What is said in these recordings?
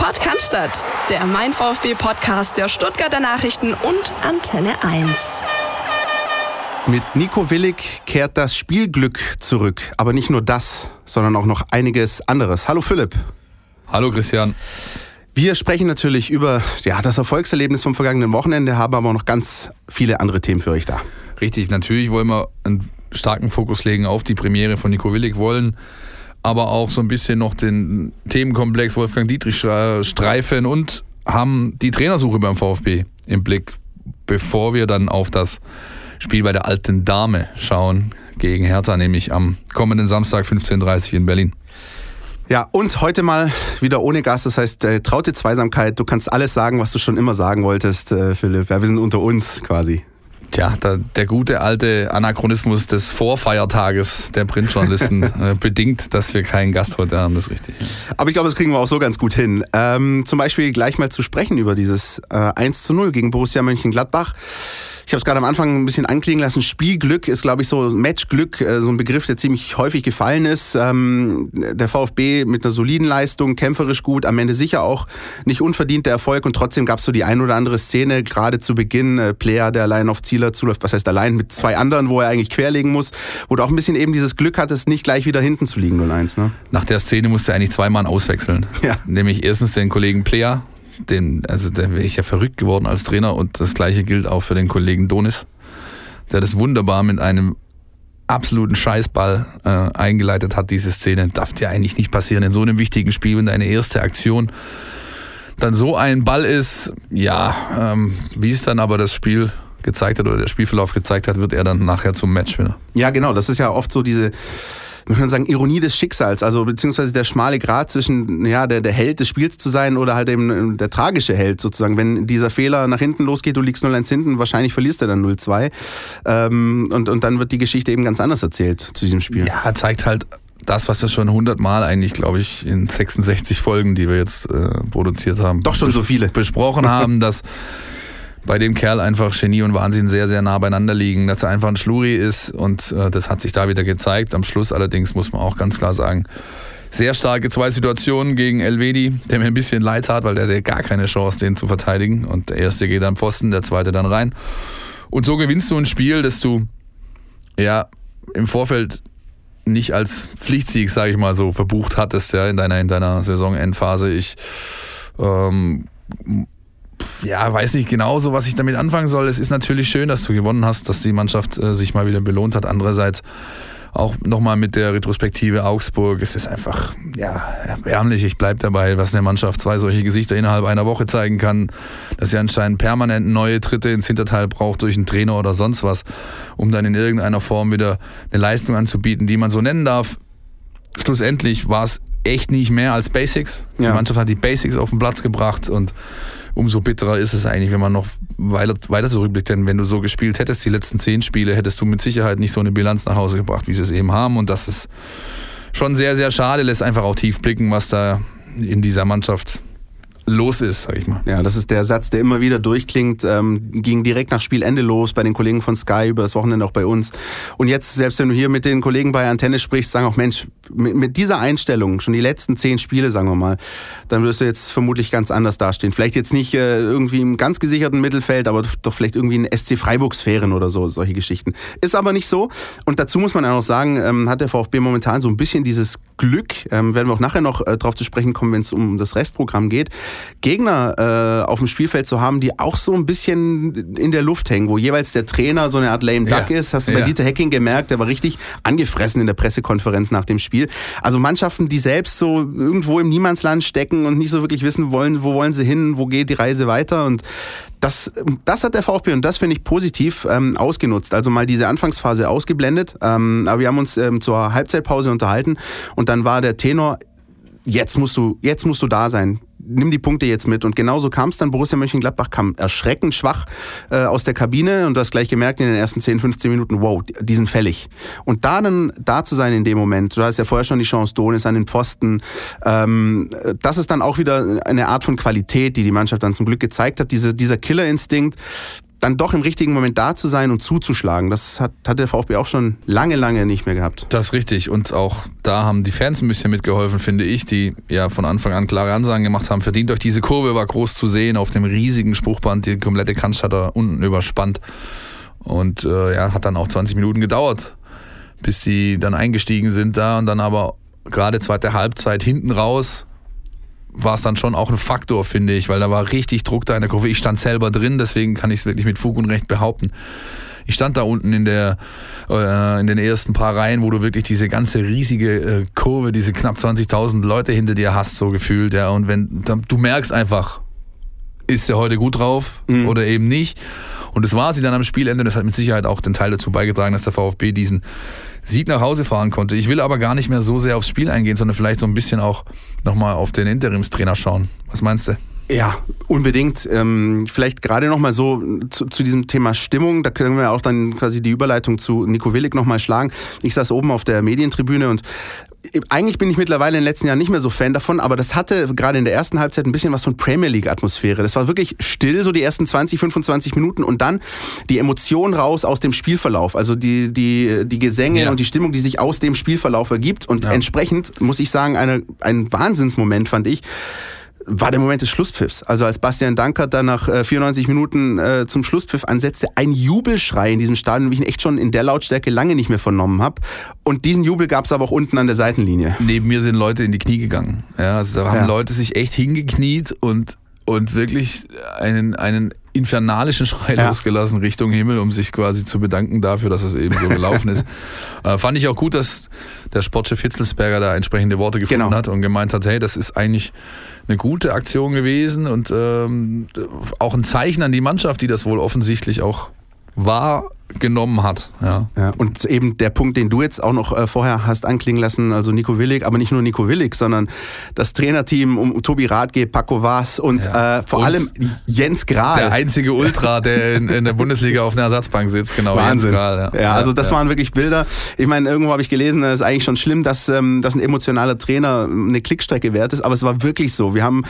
Podcast, der Mein VfB Podcast der Stuttgarter Nachrichten und Antenne 1. Mit Nico Willig kehrt das Spielglück zurück. Aber nicht nur das, sondern auch noch einiges anderes. Hallo Philipp. Hallo Christian. Wir sprechen natürlich über ja, das Erfolgserlebnis vom vergangenen Wochenende, haben aber auch noch ganz viele andere Themen für euch da. Richtig, natürlich wollen wir einen starken Fokus legen auf die Premiere von Nico Willig, wollen aber auch so ein bisschen noch den Themenkomplex Wolfgang Dietrich streifen und haben die Trainersuche beim VfB im Blick, bevor wir dann auf das Spiel bei der alten Dame schauen gegen Hertha, nämlich am kommenden Samstag 15.30 Uhr in Berlin. Ja, und heute mal wieder ohne Gast, das heißt äh, traute Zweisamkeit. Du kannst alles sagen, was du schon immer sagen wolltest, äh, Philipp. Ja, wir sind unter uns quasi. Tja, der, der, gute alte Anachronismus des Vorfeiertages der Printjournalisten äh, bedingt, dass wir keinen Gast heute haben, das ist richtig. Aber ich glaube, das kriegen wir auch so ganz gut hin. Ähm, zum Beispiel gleich mal zu sprechen über dieses äh, 1 zu 0 gegen Borussia Mönchengladbach. Ich habe es gerade am Anfang ein bisschen anklingen lassen. Spielglück ist, glaube ich, so Matchglück, äh, so ein Begriff, der ziemlich häufig gefallen ist. Ähm, der VfB mit einer soliden Leistung, kämpferisch gut, am Ende sicher auch nicht unverdienter Erfolg und trotzdem gab es so die ein oder andere Szene, gerade zu Beginn, äh, Player, der allein auf Zieler zuläuft, was heißt allein mit zwei anderen, wo er eigentlich querlegen muss, wo du auch ein bisschen eben dieses Glück hattest, nicht gleich wieder hinten zu liegen, 0-1. Ne? Nach der Szene musste er eigentlich zweimal auswechseln. Ja. Nämlich erstens den Kollegen Player, den, also da wäre ich ja verrückt geworden als Trainer und das gleiche gilt auch für den Kollegen Donis, der das wunderbar mit einem absoluten Scheißball äh, eingeleitet hat, diese Szene. Darf dir eigentlich nicht passieren in so einem wichtigen Spiel, wenn deine erste Aktion dann so ein Ball ist. Ja, ähm, wie es dann aber das Spiel gezeigt hat oder der Spielverlauf gezeigt hat, wird er dann nachher zum Matchwinner. Ja, genau. Das ist ja oft so diese man sagen, Ironie des Schicksals, also beziehungsweise der schmale Grat zwischen ja, der, der Held des Spiels zu sein oder halt eben äh, der tragische Held sozusagen. Wenn dieser Fehler nach hinten losgeht, du liegst 0-1 hinten, wahrscheinlich verlierst du dann 0-2. Ähm, und, und dann wird die Geschichte eben ganz anders erzählt zu diesem Spiel. Ja, zeigt halt das, was wir schon 100 Mal eigentlich, glaube ich, in 66 Folgen, die wir jetzt äh, produziert haben. Doch schon so viele. Besprochen haben, dass bei dem Kerl einfach Genie und Wahnsinn sehr, sehr nah beieinander liegen, dass er einfach ein Schluri ist und äh, das hat sich da wieder gezeigt. Am Schluss allerdings muss man auch ganz klar sagen, sehr starke zwei Situationen gegen Elvedi, der mir ein bisschen leid hat, weil der hatte gar keine Chance, den zu verteidigen. Und der erste geht am Pfosten, der zweite dann rein. Und so gewinnst du ein Spiel, das du ja im Vorfeld nicht als Pflichtsieg, sage ich mal so, verbucht hattest, ja, in deiner, in deiner Saisonendphase. Ich ähm, ja, weiß nicht genau so, was ich damit anfangen soll. Es ist natürlich schön, dass du gewonnen hast, dass die Mannschaft äh, sich mal wieder belohnt hat. Andererseits auch nochmal mit der Retrospektive Augsburg. Es ist einfach, ja, erbärmlich. Ich bleibe dabei, was eine Mannschaft zwei solche Gesichter innerhalb einer Woche zeigen kann. Dass sie anscheinend permanent neue Tritte ins Hinterteil braucht durch einen Trainer oder sonst was, um dann in irgendeiner Form wieder eine Leistung anzubieten, die man so nennen darf. Schlussendlich war es echt nicht mehr als Basics. Die ja. Mannschaft hat die Basics auf den Platz gebracht und umso bitterer ist es eigentlich, wenn man noch weiter, weiter zurückblickt. Denn wenn du so gespielt hättest, die letzten zehn Spiele, hättest du mit Sicherheit nicht so eine Bilanz nach Hause gebracht, wie sie es eben haben. Und das ist schon sehr, sehr schade, lässt einfach auch tief blicken, was da in dieser Mannschaft los ist, sag ich mal. Ja, das ist der Satz, der immer wieder durchklingt. Ähm, ging direkt nach Spielende los bei den Kollegen von Sky, über das Wochenende auch bei uns. Und jetzt, selbst wenn du hier mit den Kollegen bei Antenne sprichst, sagen auch, Mensch, mit, mit dieser Einstellung, schon die letzten zehn Spiele, sagen wir mal, dann wirst du jetzt vermutlich ganz anders dastehen. Vielleicht jetzt nicht äh, irgendwie im ganz gesicherten Mittelfeld, aber doch vielleicht irgendwie in SC Freiburg-Sphären oder so, solche Geschichten. Ist aber nicht so. Und dazu muss man ja noch sagen, ähm, hat der VfB momentan so ein bisschen dieses Glück, ähm, werden wir auch nachher noch äh, drauf zu sprechen kommen, wenn es um das Restprogramm geht, Gegner äh, auf dem Spielfeld zu haben, die auch so ein bisschen in der Luft hängen, wo jeweils der Trainer so eine Art lame duck ja. ist. Hast du bei ja. Dieter Hecking gemerkt, der war richtig angefressen in der Pressekonferenz nach dem Spiel. Also Mannschaften, die selbst so irgendwo im Niemandsland stecken und nicht so wirklich wissen wollen, wo wollen sie hin, wo geht die Reise weiter und das, das hat der VfB und das finde ich positiv ähm, ausgenutzt. Also mal diese Anfangsphase ausgeblendet. Ähm, aber wir haben uns ähm, zur Halbzeitpause unterhalten und dann war der Tenor, jetzt musst du, jetzt musst du da sein nimm die Punkte jetzt mit. Und genauso kam es dann. Borussia Mönchengladbach kam erschreckend schwach äh, aus der Kabine und du hast gleich gemerkt in den ersten 10, 15 Minuten, wow, die sind fällig. Und da dann da zu sein in dem Moment, du hast ja vorher schon die Chance, Donis an den Pfosten, ähm, das ist dann auch wieder eine Art von Qualität, die die Mannschaft dann zum Glück gezeigt hat. Diese, dieser Killerinstinkt, dann doch im richtigen Moment da zu sein und zuzuschlagen. Das hat, hat der VfB auch schon lange, lange nicht mehr gehabt. Das ist richtig. Und auch da haben die Fans ein bisschen mitgeholfen, finde ich, die ja von Anfang an klare Ansagen gemacht haben. Verdient euch diese Kurve, war groß zu sehen auf dem riesigen Spruchband, die komplette Cannstatter unten überspannt. Und äh, ja, hat dann auch 20 Minuten gedauert, bis die dann eingestiegen sind da und dann aber gerade zweite Halbzeit hinten raus war es dann schon auch ein Faktor, finde ich, weil da war richtig Druck da in der Kurve. Ich stand selber drin, deswegen kann ich es wirklich mit Fug und Recht behaupten. Ich stand da unten in der äh, in den ersten paar Reihen, wo du wirklich diese ganze riesige äh, Kurve, diese knapp 20.000 Leute hinter dir hast, so gefühlt, ja. Und wenn du merkst einfach, ist er heute gut drauf mhm. oder eben nicht. Und das war sie dann am Spielende. Das hat mit Sicherheit auch den Teil dazu beigetragen, dass der VfB diesen Sieg nach Hause fahren konnte. Ich will aber gar nicht mehr so sehr aufs Spiel eingehen, sondern vielleicht so ein bisschen auch nochmal auf den Interimstrainer schauen. Was meinst du? Ja, unbedingt. Ähm, vielleicht gerade nochmal so zu, zu, diesem Thema Stimmung. Da können wir auch dann quasi die Überleitung zu Nico Willig nochmal schlagen. Ich saß oben auf der Medientribüne und eigentlich bin ich mittlerweile in den letzten Jahren nicht mehr so Fan davon, aber das hatte gerade in der ersten Halbzeit ein bisschen was von Premier League-Atmosphäre. Das war wirklich still, so die ersten 20, 25 Minuten und dann die Emotion raus aus dem Spielverlauf. Also die, die, die Gesänge ja. und die Stimmung, die sich aus dem Spielverlauf ergibt. Und ja. entsprechend, muss ich sagen, eine, ein Wahnsinnsmoment fand ich war der Moment des Schlusspfiffs. Also als Bastian Dankert dann nach äh, 94 Minuten äh, zum Schlusspfiff ansetzte, ein Jubelschrei in diesem Stadion, wie ich ihn echt schon in der Lautstärke lange nicht mehr vernommen habe. Und diesen Jubel gab es aber auch unten an der Seitenlinie. Neben mir sind Leute in die Knie gegangen. Ja, also da haben ja. Leute sich echt hingekniet und, und wirklich einen, einen infernalischen Schrei ja. losgelassen Richtung Himmel, um sich quasi zu bedanken dafür, dass es eben so gelaufen ist. Äh, fand ich auch gut, dass der Sportchef Hitzelsberger da entsprechende Worte gefunden genau. hat und gemeint hat, hey, das ist eigentlich eine gute Aktion gewesen und ähm, auch ein Zeichen an die Mannschaft, die das wohl offensichtlich auch war genommen hat. Ja. ja. und eben der Punkt, den du jetzt auch noch äh, vorher hast anklingen lassen, also Nico Willig, aber nicht nur Nico Willig, sondern das Trainerteam um Tobi Radke, Paco Vaz und ja. äh, vor und allem Jens Grahl. Der einzige Ultra, der in, in, der Bundesliga auf einer Ersatzbank sitzt, genau. Wahnsinn. Jens Grahl, ja. ja also das waren wirklich Bilder. Ich meine, irgendwo habe ich gelesen, es ist eigentlich schon schlimm, dass, ähm, dass ein emotionaler Trainer eine Klickstrecke wert ist, aber es war wirklich so. Wir haben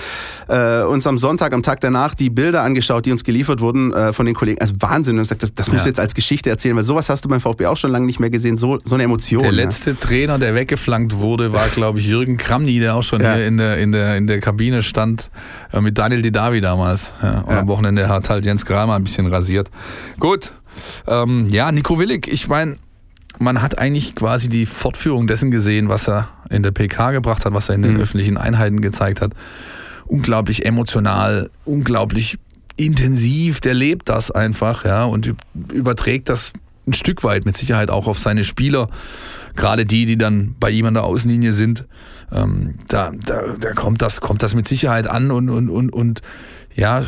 äh, uns am Sonntag, am Tag danach, die Bilder angeschaut, die uns geliefert wurden äh, von den Kollegen. Also Wahnsinn. Und gesagt, das, das muss jetzt als Geschichte Geschichte erzählen, weil sowas hast du beim VfB auch schon lange nicht mehr gesehen, so, so eine Emotion. Der letzte ja. Trainer, der weggeflankt wurde, war, glaube ich, Jürgen Kramny, der auch schon ja. hier in der, in, der, in der Kabine stand, äh, mit Daniel Didavi damals. Ja. Und am Wochenende hat halt Jens mal ein bisschen rasiert. Gut, ähm, ja, Nico Willig, ich meine, man hat eigentlich quasi die Fortführung dessen gesehen, was er in der PK gebracht hat, was er in den mhm. öffentlichen Einheiten gezeigt hat. Unglaublich emotional, unglaublich intensiv, der lebt das einfach, ja, und überträgt das ein Stück weit mit Sicherheit auch auf seine Spieler, gerade die, die dann bei ihm an der Außenlinie sind. Ähm, da, da, da kommt das, kommt das mit Sicherheit an und, und, und, und ja,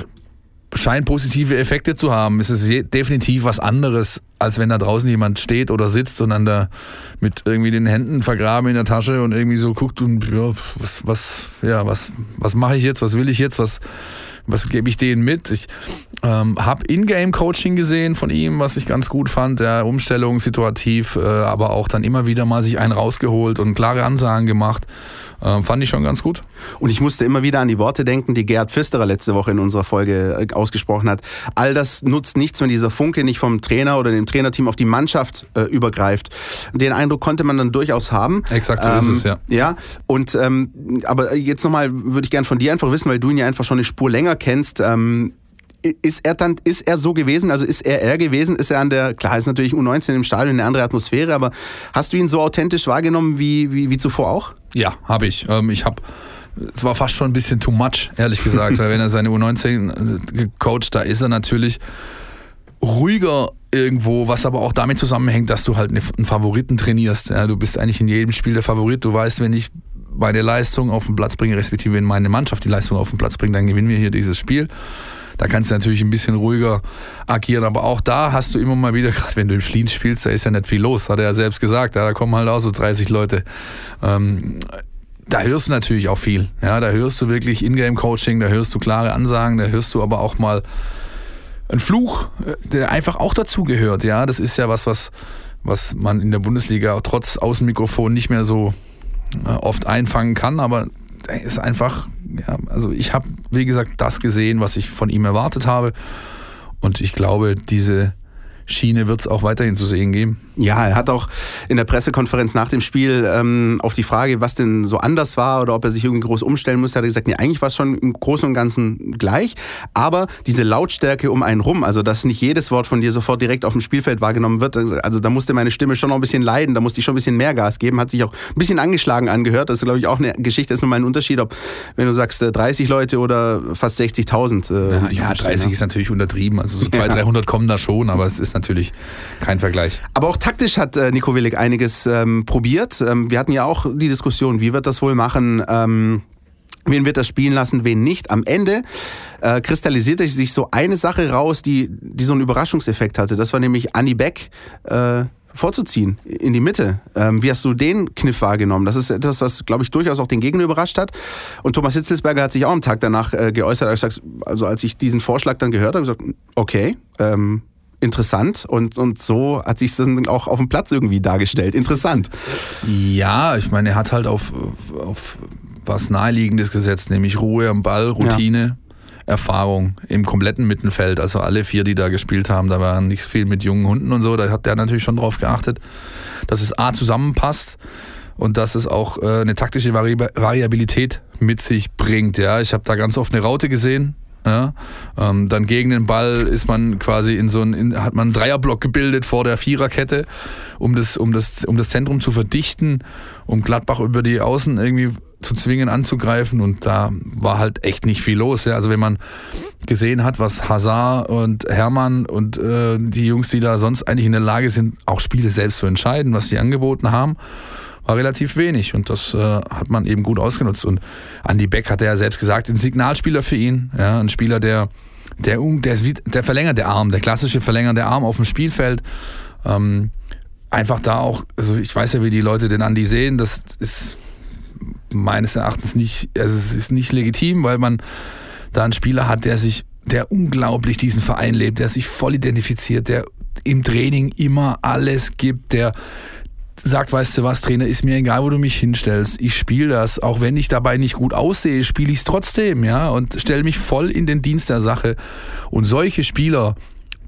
scheint positive Effekte zu haben. Es ist definitiv was anderes, als wenn da draußen jemand steht oder sitzt dann da mit irgendwie den Händen vergraben in der Tasche und irgendwie so guckt und ja, was, was, ja, was, was mache ich jetzt, was will ich jetzt, was, was gebe ich denen mit? Ich ähm, habe Ingame-Coaching gesehen von ihm, was ich ganz gut fand. Der Umstellung situativ, äh, aber auch dann immer wieder mal sich einen rausgeholt und klare Ansagen gemacht. Ähm, fand ich schon ganz gut. Und ich musste immer wieder an die Worte denken, die Gerhard Pfisterer letzte Woche in unserer Folge äh, ausgesprochen hat. All das nutzt nichts, wenn dieser Funke nicht vom Trainer oder dem Trainerteam auf die Mannschaft äh, übergreift. Den Eindruck konnte man dann durchaus haben. Exakt so ähm, ist es, ja. Ja, und ähm, aber jetzt nochmal würde ich gerne von dir einfach wissen, weil du ihn ja einfach schon eine Spur länger kennst. Ähm, ist er dann, ist er so gewesen, also ist er er gewesen, ist er an der, klar ist natürlich U19 im Stadion eine andere Atmosphäre, aber hast du ihn so authentisch wahrgenommen wie, wie, wie zuvor auch? Ja, habe ich. Ähm, ich habe es war fast schon ein bisschen too much, ehrlich gesagt, weil wenn er seine U19 äh, gecoacht, da ist er natürlich ruhiger irgendwo, was aber auch damit zusammenhängt, dass du halt einen Favoriten trainierst. Ja, du bist eigentlich in jedem Spiel der Favorit. Du weißt, wenn ich meine Leistung auf den Platz bringe, respektive wenn meine Mannschaft die Leistung auf den Platz bringt, dann gewinnen wir hier dieses Spiel. Da kannst du natürlich ein bisschen ruhiger agieren, aber auch da hast du immer mal wieder, gerade wenn du im Schlien spielst, da ist ja nicht viel los, hat er ja selbst gesagt. Ja, da kommen halt auch so 30 Leute. Ähm, da hörst du natürlich auch viel. Ja, da hörst du wirklich Ingame-Coaching, da hörst du klare Ansagen, da hörst du aber auch mal einen Fluch, der einfach auch dazugehört. Ja, das ist ja was, was, was man in der Bundesliga trotz Außenmikrofon nicht mehr so äh, oft einfangen kann, aber er ist einfach, ja, also ich habe, wie gesagt, das gesehen, was ich von ihm erwartet habe. Und ich glaube, diese Schiene wird es auch weiterhin zu sehen geben. Ja, er hat auch in der Pressekonferenz nach dem Spiel ähm, auf die Frage, was denn so anders war oder ob er sich irgendwie groß umstellen musste, hat er gesagt, nee, eigentlich war es schon im Großen und Ganzen gleich, aber diese Lautstärke um einen rum, also dass nicht jedes Wort von dir sofort direkt auf dem Spielfeld wahrgenommen wird, also da musste meine Stimme schon noch ein bisschen leiden, da musste ich schon ein bisschen mehr Gas geben, hat sich auch ein bisschen angeschlagen angehört, das ist glaube ich auch eine Geschichte, ist nochmal ein Unterschied, ob wenn du sagst 30 äh, Leute oder fast 60.000. Äh, ja, ja 30 ja. ist natürlich untertrieben, also so 200, ja. 300 kommen da schon, aber es ist natürlich kein Vergleich. Aber auch taktisch hat äh, Nico Willig einiges ähm, probiert. Ähm, wir hatten ja auch die Diskussion, wie wird das wohl machen? Ähm, wen wird das spielen lassen, wen nicht. Am Ende äh, kristallisierte sich so eine Sache raus, die, die so einen Überraschungseffekt hatte. Das war nämlich Annie Beck. Äh, vorzuziehen in die Mitte. Ähm, wie hast du den Kniff wahrgenommen? Das ist etwas, was, glaube ich, durchaus auch den Gegner überrascht hat. Und Thomas Hitzelsberger hat sich auch am Tag danach äh, geäußert. Er also als ich diesen Vorschlag dann gehört habe, gesagt, okay, ähm, interessant und, und so hat sich das dann auch auf dem Platz irgendwie dargestellt. Interessant. Ja, ich meine, er hat halt auf, auf was Naheliegendes gesetzt, nämlich Ruhe am Ball, Routine. Ja. Erfahrung im kompletten Mittelfeld. Also alle vier, die da gespielt haben, da war nicht viel mit jungen Hunden und so. Da hat der natürlich schon drauf geachtet, dass es A zusammenpasst und dass es auch äh, eine taktische Variabilität mit sich bringt. Ja, ich habe da ganz oft eine Raute gesehen, ja, ähm, dann gegen den Ball ist man quasi in so ein, hat man einen Dreierblock gebildet vor der Viererkette, um das, um das, um das Zentrum zu verdichten, um Gladbach über die Außen irgendwie zu zwingen anzugreifen und da war halt echt nicht viel los. Ja. Also wenn man gesehen hat, was Hazard und Hermann und äh, die Jungs, die da sonst eigentlich in der Lage sind, auch Spiele selbst zu entscheiden, was sie angeboten haben, war relativ wenig und das äh, hat man eben gut ausgenutzt. Und Andy Beck hat ja selbst gesagt, ein Signalspieler für ihn, ja, ein Spieler, der, der, der, der verlängerte Arm, der klassische verlängerte Arm auf dem Spielfeld. Ähm, einfach da auch, also ich weiß ja, wie die Leute den Andy sehen, das ist meines Erachtens nicht, also es ist nicht legitim, weil man da einen Spieler hat, der sich, der unglaublich diesen Verein lebt, der sich voll identifiziert, der im Training immer alles gibt, der sagt, weißt du was, Trainer, ist mir egal, wo du mich hinstellst. Ich spiele das, auch wenn ich dabei nicht gut aussehe, spiele ich es trotzdem, ja, und stelle mich voll in den Dienst der Sache. Und solche Spieler,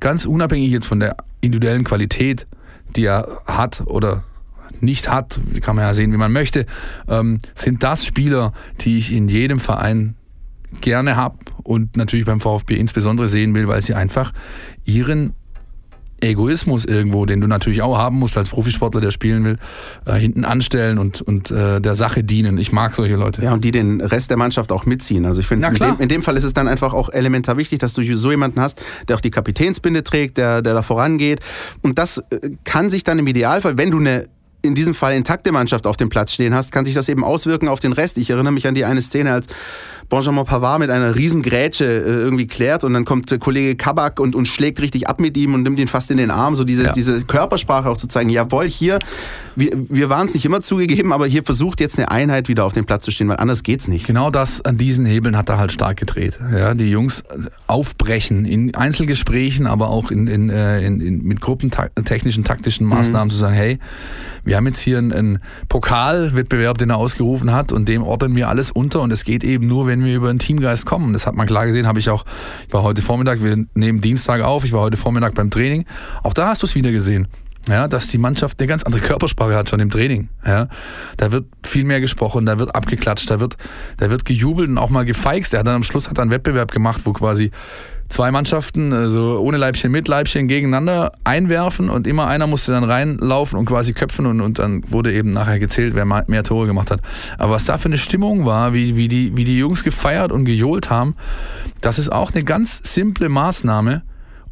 ganz unabhängig jetzt von der individuellen Qualität, die er hat oder nicht hat, kann man ja sehen, wie man möchte, ähm, sind das Spieler, die ich in jedem Verein gerne habe und natürlich beim VfB insbesondere sehen will, weil sie einfach ihren Egoismus irgendwo, den du natürlich auch haben musst als Profisportler, der spielen will, äh, hinten anstellen und, und äh, der Sache dienen. Ich mag solche Leute. Ja, und die den Rest der Mannschaft auch mitziehen. Also ich finde, in, in, dem Fall ist es dann einfach auch elementar wichtig, dass du so jemanden hast, der auch die Kapitänsbinde trägt, der, der da vorangeht. Und das äh, kann sich dann im Idealfall, wenn du eine in diesem Fall intakte Mannschaft auf dem Platz stehen hast, kann sich das eben auswirken auf den Rest. Ich erinnere mich an die eine Szene, als Benjamin Pavard mit einer riesen Grätsche äh, irgendwie klärt und dann kommt äh, Kollege Kabak und, und schlägt richtig ab mit ihm und nimmt ihn fast in den Arm. So diese, ja. diese Körpersprache auch zu zeigen, jawohl, hier, wir, wir waren es nicht immer zugegeben, aber hier versucht jetzt eine Einheit wieder auf dem Platz zu stehen, weil anders geht's nicht. Genau das, an diesen Hebeln hat er halt stark gedreht. Ja, die Jungs aufbrechen in Einzelgesprächen, aber auch in, in, äh, in, in mit gruppentechnischen, taktischen Maßnahmen mhm. zu sagen, hey, wir haben jetzt hier einen, einen Pokalwettbewerb, den er ausgerufen hat und dem ordnen wir alles unter und es geht eben nur, wenn wir über einen Teamgeist kommen. Das hat man klar gesehen, habe ich auch, ich war heute Vormittag, wir nehmen Dienstag auf, ich war heute Vormittag beim Training. Auch da hast du es wieder gesehen. Ja, dass die Mannschaft eine ganz andere Körpersprache hat schon im Training. Ja, da wird viel mehr gesprochen, da wird abgeklatscht, da wird, da wird gejubelt und auch mal gefeixt. Er hat dann am Schluss hat einen Wettbewerb gemacht, wo quasi zwei Mannschaften, also ohne Leibchen mit Leibchen gegeneinander einwerfen und immer einer musste dann reinlaufen und quasi köpfen und, und dann wurde eben nachher gezählt, wer mehr Tore gemacht hat. Aber was da für eine Stimmung war, wie, wie, die, wie die Jungs gefeiert und gejohlt haben, das ist auch eine ganz simple Maßnahme,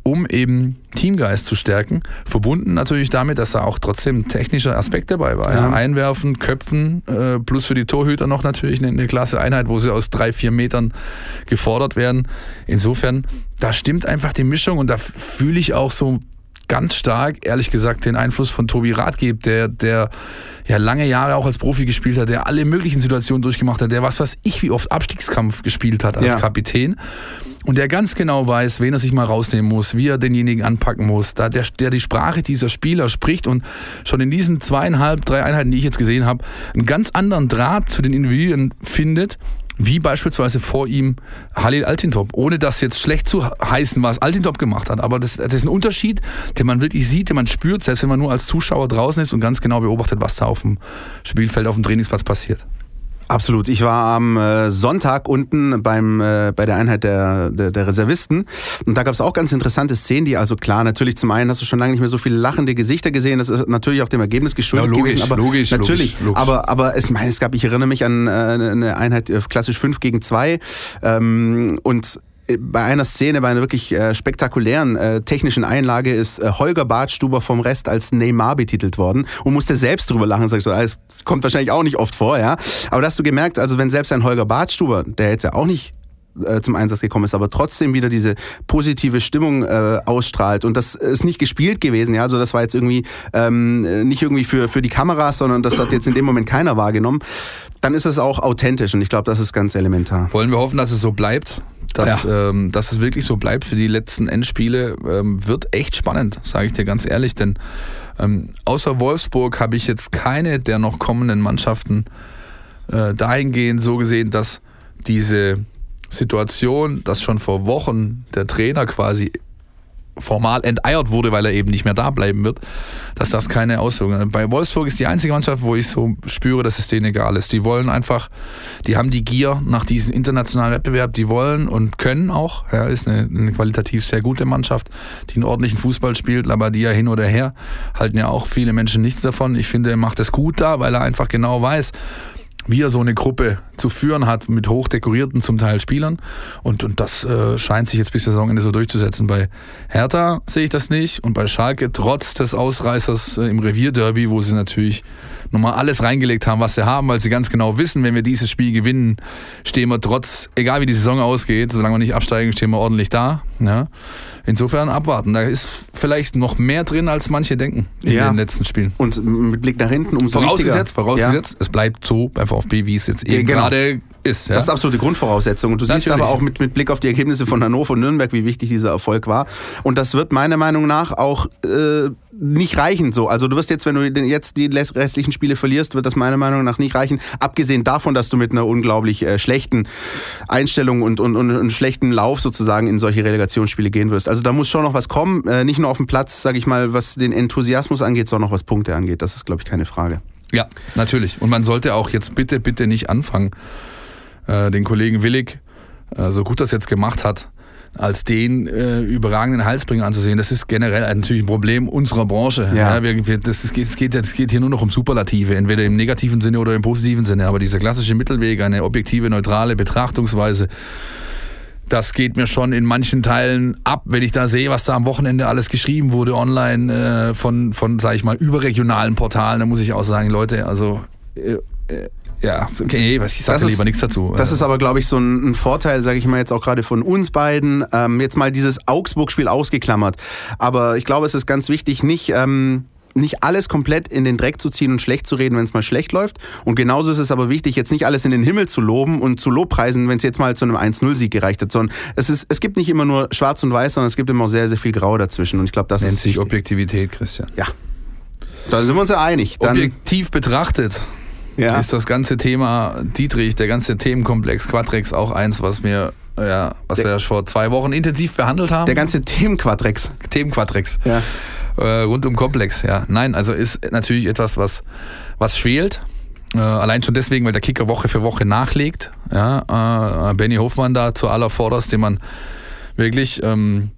um eben Teamgeist zu stärken. Verbunden natürlich damit, dass da auch trotzdem technischer Aspekt dabei war. Ja. Einwerfen, Köpfen, äh, plus für die Torhüter noch natürlich eine, eine klasse Einheit, wo sie aus drei, vier Metern gefordert werden. Insofern, da stimmt einfach die Mischung und da fühle ich auch so ganz stark, ehrlich gesagt, den Einfluss von Tobi Rathgeb, der, der ja lange Jahre auch als Profi gespielt hat, der alle möglichen Situationen durchgemacht hat, der was was ich wie oft Abstiegskampf gespielt hat als ja. Kapitän und der ganz genau weiß, wen er sich mal rausnehmen muss, wie er denjenigen anpacken muss, da der, der die Sprache dieser Spieler spricht und schon in diesen zweieinhalb, drei Einheiten, die ich jetzt gesehen habe, einen ganz anderen Draht zu den Individuen findet, wie beispielsweise vor ihm Halil Altintop, ohne das jetzt schlecht zu heißen, was Altintop gemacht hat. Aber das, das ist ein Unterschied, den man wirklich sieht, den man spürt, selbst wenn man nur als Zuschauer draußen ist und ganz genau beobachtet, was da auf dem Spielfeld, auf dem Trainingsplatz passiert. Absolut. Ich war am äh, Sonntag unten beim, äh, bei der Einheit der, der, der Reservisten und da gab es auch ganz interessante Szenen, die also klar, natürlich zum einen hast du schon lange nicht mehr so viele lachende Gesichter gesehen, das ist natürlich auch dem Ergebnis geschuldet ja, logisch, gewesen. Aber logisch, natürlich, logisch, aber, aber es, meine, es gab, ich erinnere mich an äh, eine Einheit äh, klassisch 5 gegen 2 ähm, und bei einer Szene, bei einer wirklich äh, spektakulären äh, technischen Einlage ist äh, Holger Bartstuber vom Rest als Neymar betitelt worden und musste selbst drüber lachen. Sag ich so, das kommt wahrscheinlich auch nicht oft vor, ja. Aber da hast du gemerkt, also wenn selbst ein Holger Bartstuber, der jetzt ja auch nicht äh, zum Einsatz gekommen ist, aber trotzdem wieder diese positive Stimmung äh, ausstrahlt. Und das ist nicht gespielt gewesen, ja. Also das war jetzt irgendwie ähm, nicht irgendwie für, für die Kameras, sondern das hat jetzt in dem Moment keiner wahrgenommen. Dann ist es auch authentisch und ich glaube, das ist ganz elementar. Wollen wir hoffen, dass es so bleibt? Dass, ja. ähm, dass es wirklich so bleibt für die letzten Endspiele, ähm, wird echt spannend, sage ich dir ganz ehrlich. Denn ähm, außer Wolfsburg habe ich jetzt keine der noch kommenden Mannschaften äh, dahingehend so gesehen, dass diese Situation, dass schon vor Wochen der Trainer quasi formal enteiert wurde, weil er eben nicht mehr da bleiben wird, dass das keine Auswirkungen hat. Bei Wolfsburg ist die einzige Mannschaft, wo ich so spüre, dass es denen egal ist. Die wollen einfach, die haben die Gier nach diesem internationalen Wettbewerb, die wollen und können auch. Ja, ist eine, eine qualitativ sehr gute Mannschaft, die einen ordentlichen Fußball spielt, aber die ja hin oder her halten ja auch viele Menschen nichts davon. Ich finde, er macht es gut da, weil er einfach genau weiß, wie er so eine Gruppe zu führen hat mit hochdekorierten zum Teil Spielern. Und, und das äh, scheint sich jetzt bis Saisonende so durchzusetzen. Bei Hertha sehe ich das nicht und bei Schalke trotz des Ausreißers äh, im Revierderby, wo sie natürlich nochmal alles reingelegt haben, was sie haben, weil sie ganz genau wissen, wenn wir dieses Spiel gewinnen, stehen wir trotz, egal wie die Saison ausgeht, solange wir nicht absteigen, stehen wir ordentlich da. Ja. Insofern abwarten. Da ist vielleicht noch mehr drin, als manche denken in ja. den letzten Spielen. Und mit Blick nach hinten umso vorausgesetzt, wichtiger. Vorausgesetzt, ja. es bleibt so beim VfB, wie es jetzt eben genau. gerade ist. Ja? Das ist absolute Grundvoraussetzung. Und du Natürlich. siehst aber auch mit, mit Blick auf die Ergebnisse von Hannover und Nürnberg, wie wichtig dieser Erfolg war. Und das wird meiner Meinung nach auch äh, nicht reichen so. Also du wirst jetzt, wenn du jetzt die restlichen Spiele verlierst, wird das meiner Meinung nach nicht reichen. Abgesehen davon, dass du mit einer unglaublich äh, schlechten Einstellung und, und, und einem schlechten Lauf sozusagen in solche Relegationsspiele gehen wirst. Also da muss schon noch was kommen. Äh, nicht nur auf dem Platz, sage ich mal, was den Enthusiasmus angeht, sondern auch was Punkte angeht. Das ist, glaube ich, keine Frage. Ja, natürlich. Und man sollte auch jetzt bitte, bitte nicht anfangen, äh, den Kollegen Willig, äh, so gut das jetzt gemacht hat, als den äh, überragenden Halsbringer anzusehen. Das ist generell natürlich ein Problem unserer Branche. Ja. ja wir, das, das, geht, das, geht, das geht hier nur noch um Superlative, entweder im negativen Sinne oder im positiven Sinne. Aber dieser klassische Mittelweg, eine objektive, neutrale Betrachtungsweise, das geht mir schon in manchen Teilen ab, wenn ich da sehe, was da am Wochenende alles geschrieben wurde online äh, von, von sage ich mal, überregionalen Portalen. Da muss ich auch sagen, Leute, also äh, äh ja, okay, ich sage lieber nichts dazu. Das ist aber, glaube ich, so ein, ein Vorteil, sage ich mal jetzt auch gerade von uns beiden. Ähm, jetzt mal dieses Augsburg-Spiel ausgeklammert. Aber ich glaube, es ist ganz wichtig, nicht... Ähm, nicht alles komplett in den Dreck zu ziehen und schlecht zu reden, wenn es mal schlecht läuft. Und genauso ist es aber wichtig, jetzt nicht alles in den Himmel zu loben und zu lobpreisen, wenn es jetzt mal zu einem 1-0-Sieg gereicht hat, sondern es, ist, es gibt nicht immer nur schwarz und weiß, sondern es gibt immer auch sehr, sehr viel Grau dazwischen. Und ich glaube, das Nennt ist. sich Objektivität, Christian. Ja. Da sind wir uns ja einig. Dann Objektiv betrachtet ja. ist das ganze Thema Dietrich, der ganze Themenkomplex Quadrex auch eins, was mir ja, was der, wir vor zwei Wochen intensiv behandelt haben. Der ganze Themenquadrex. Themenquadrex. Ja. Äh, rund um Komplex, ja. Nein, also ist natürlich etwas, was, was schwelt. Äh, allein schon deswegen, weil der Kicker Woche für Woche nachlegt. Ja, äh, Benny Hofmann da zu aller Vorderst, den man wirklich ähm,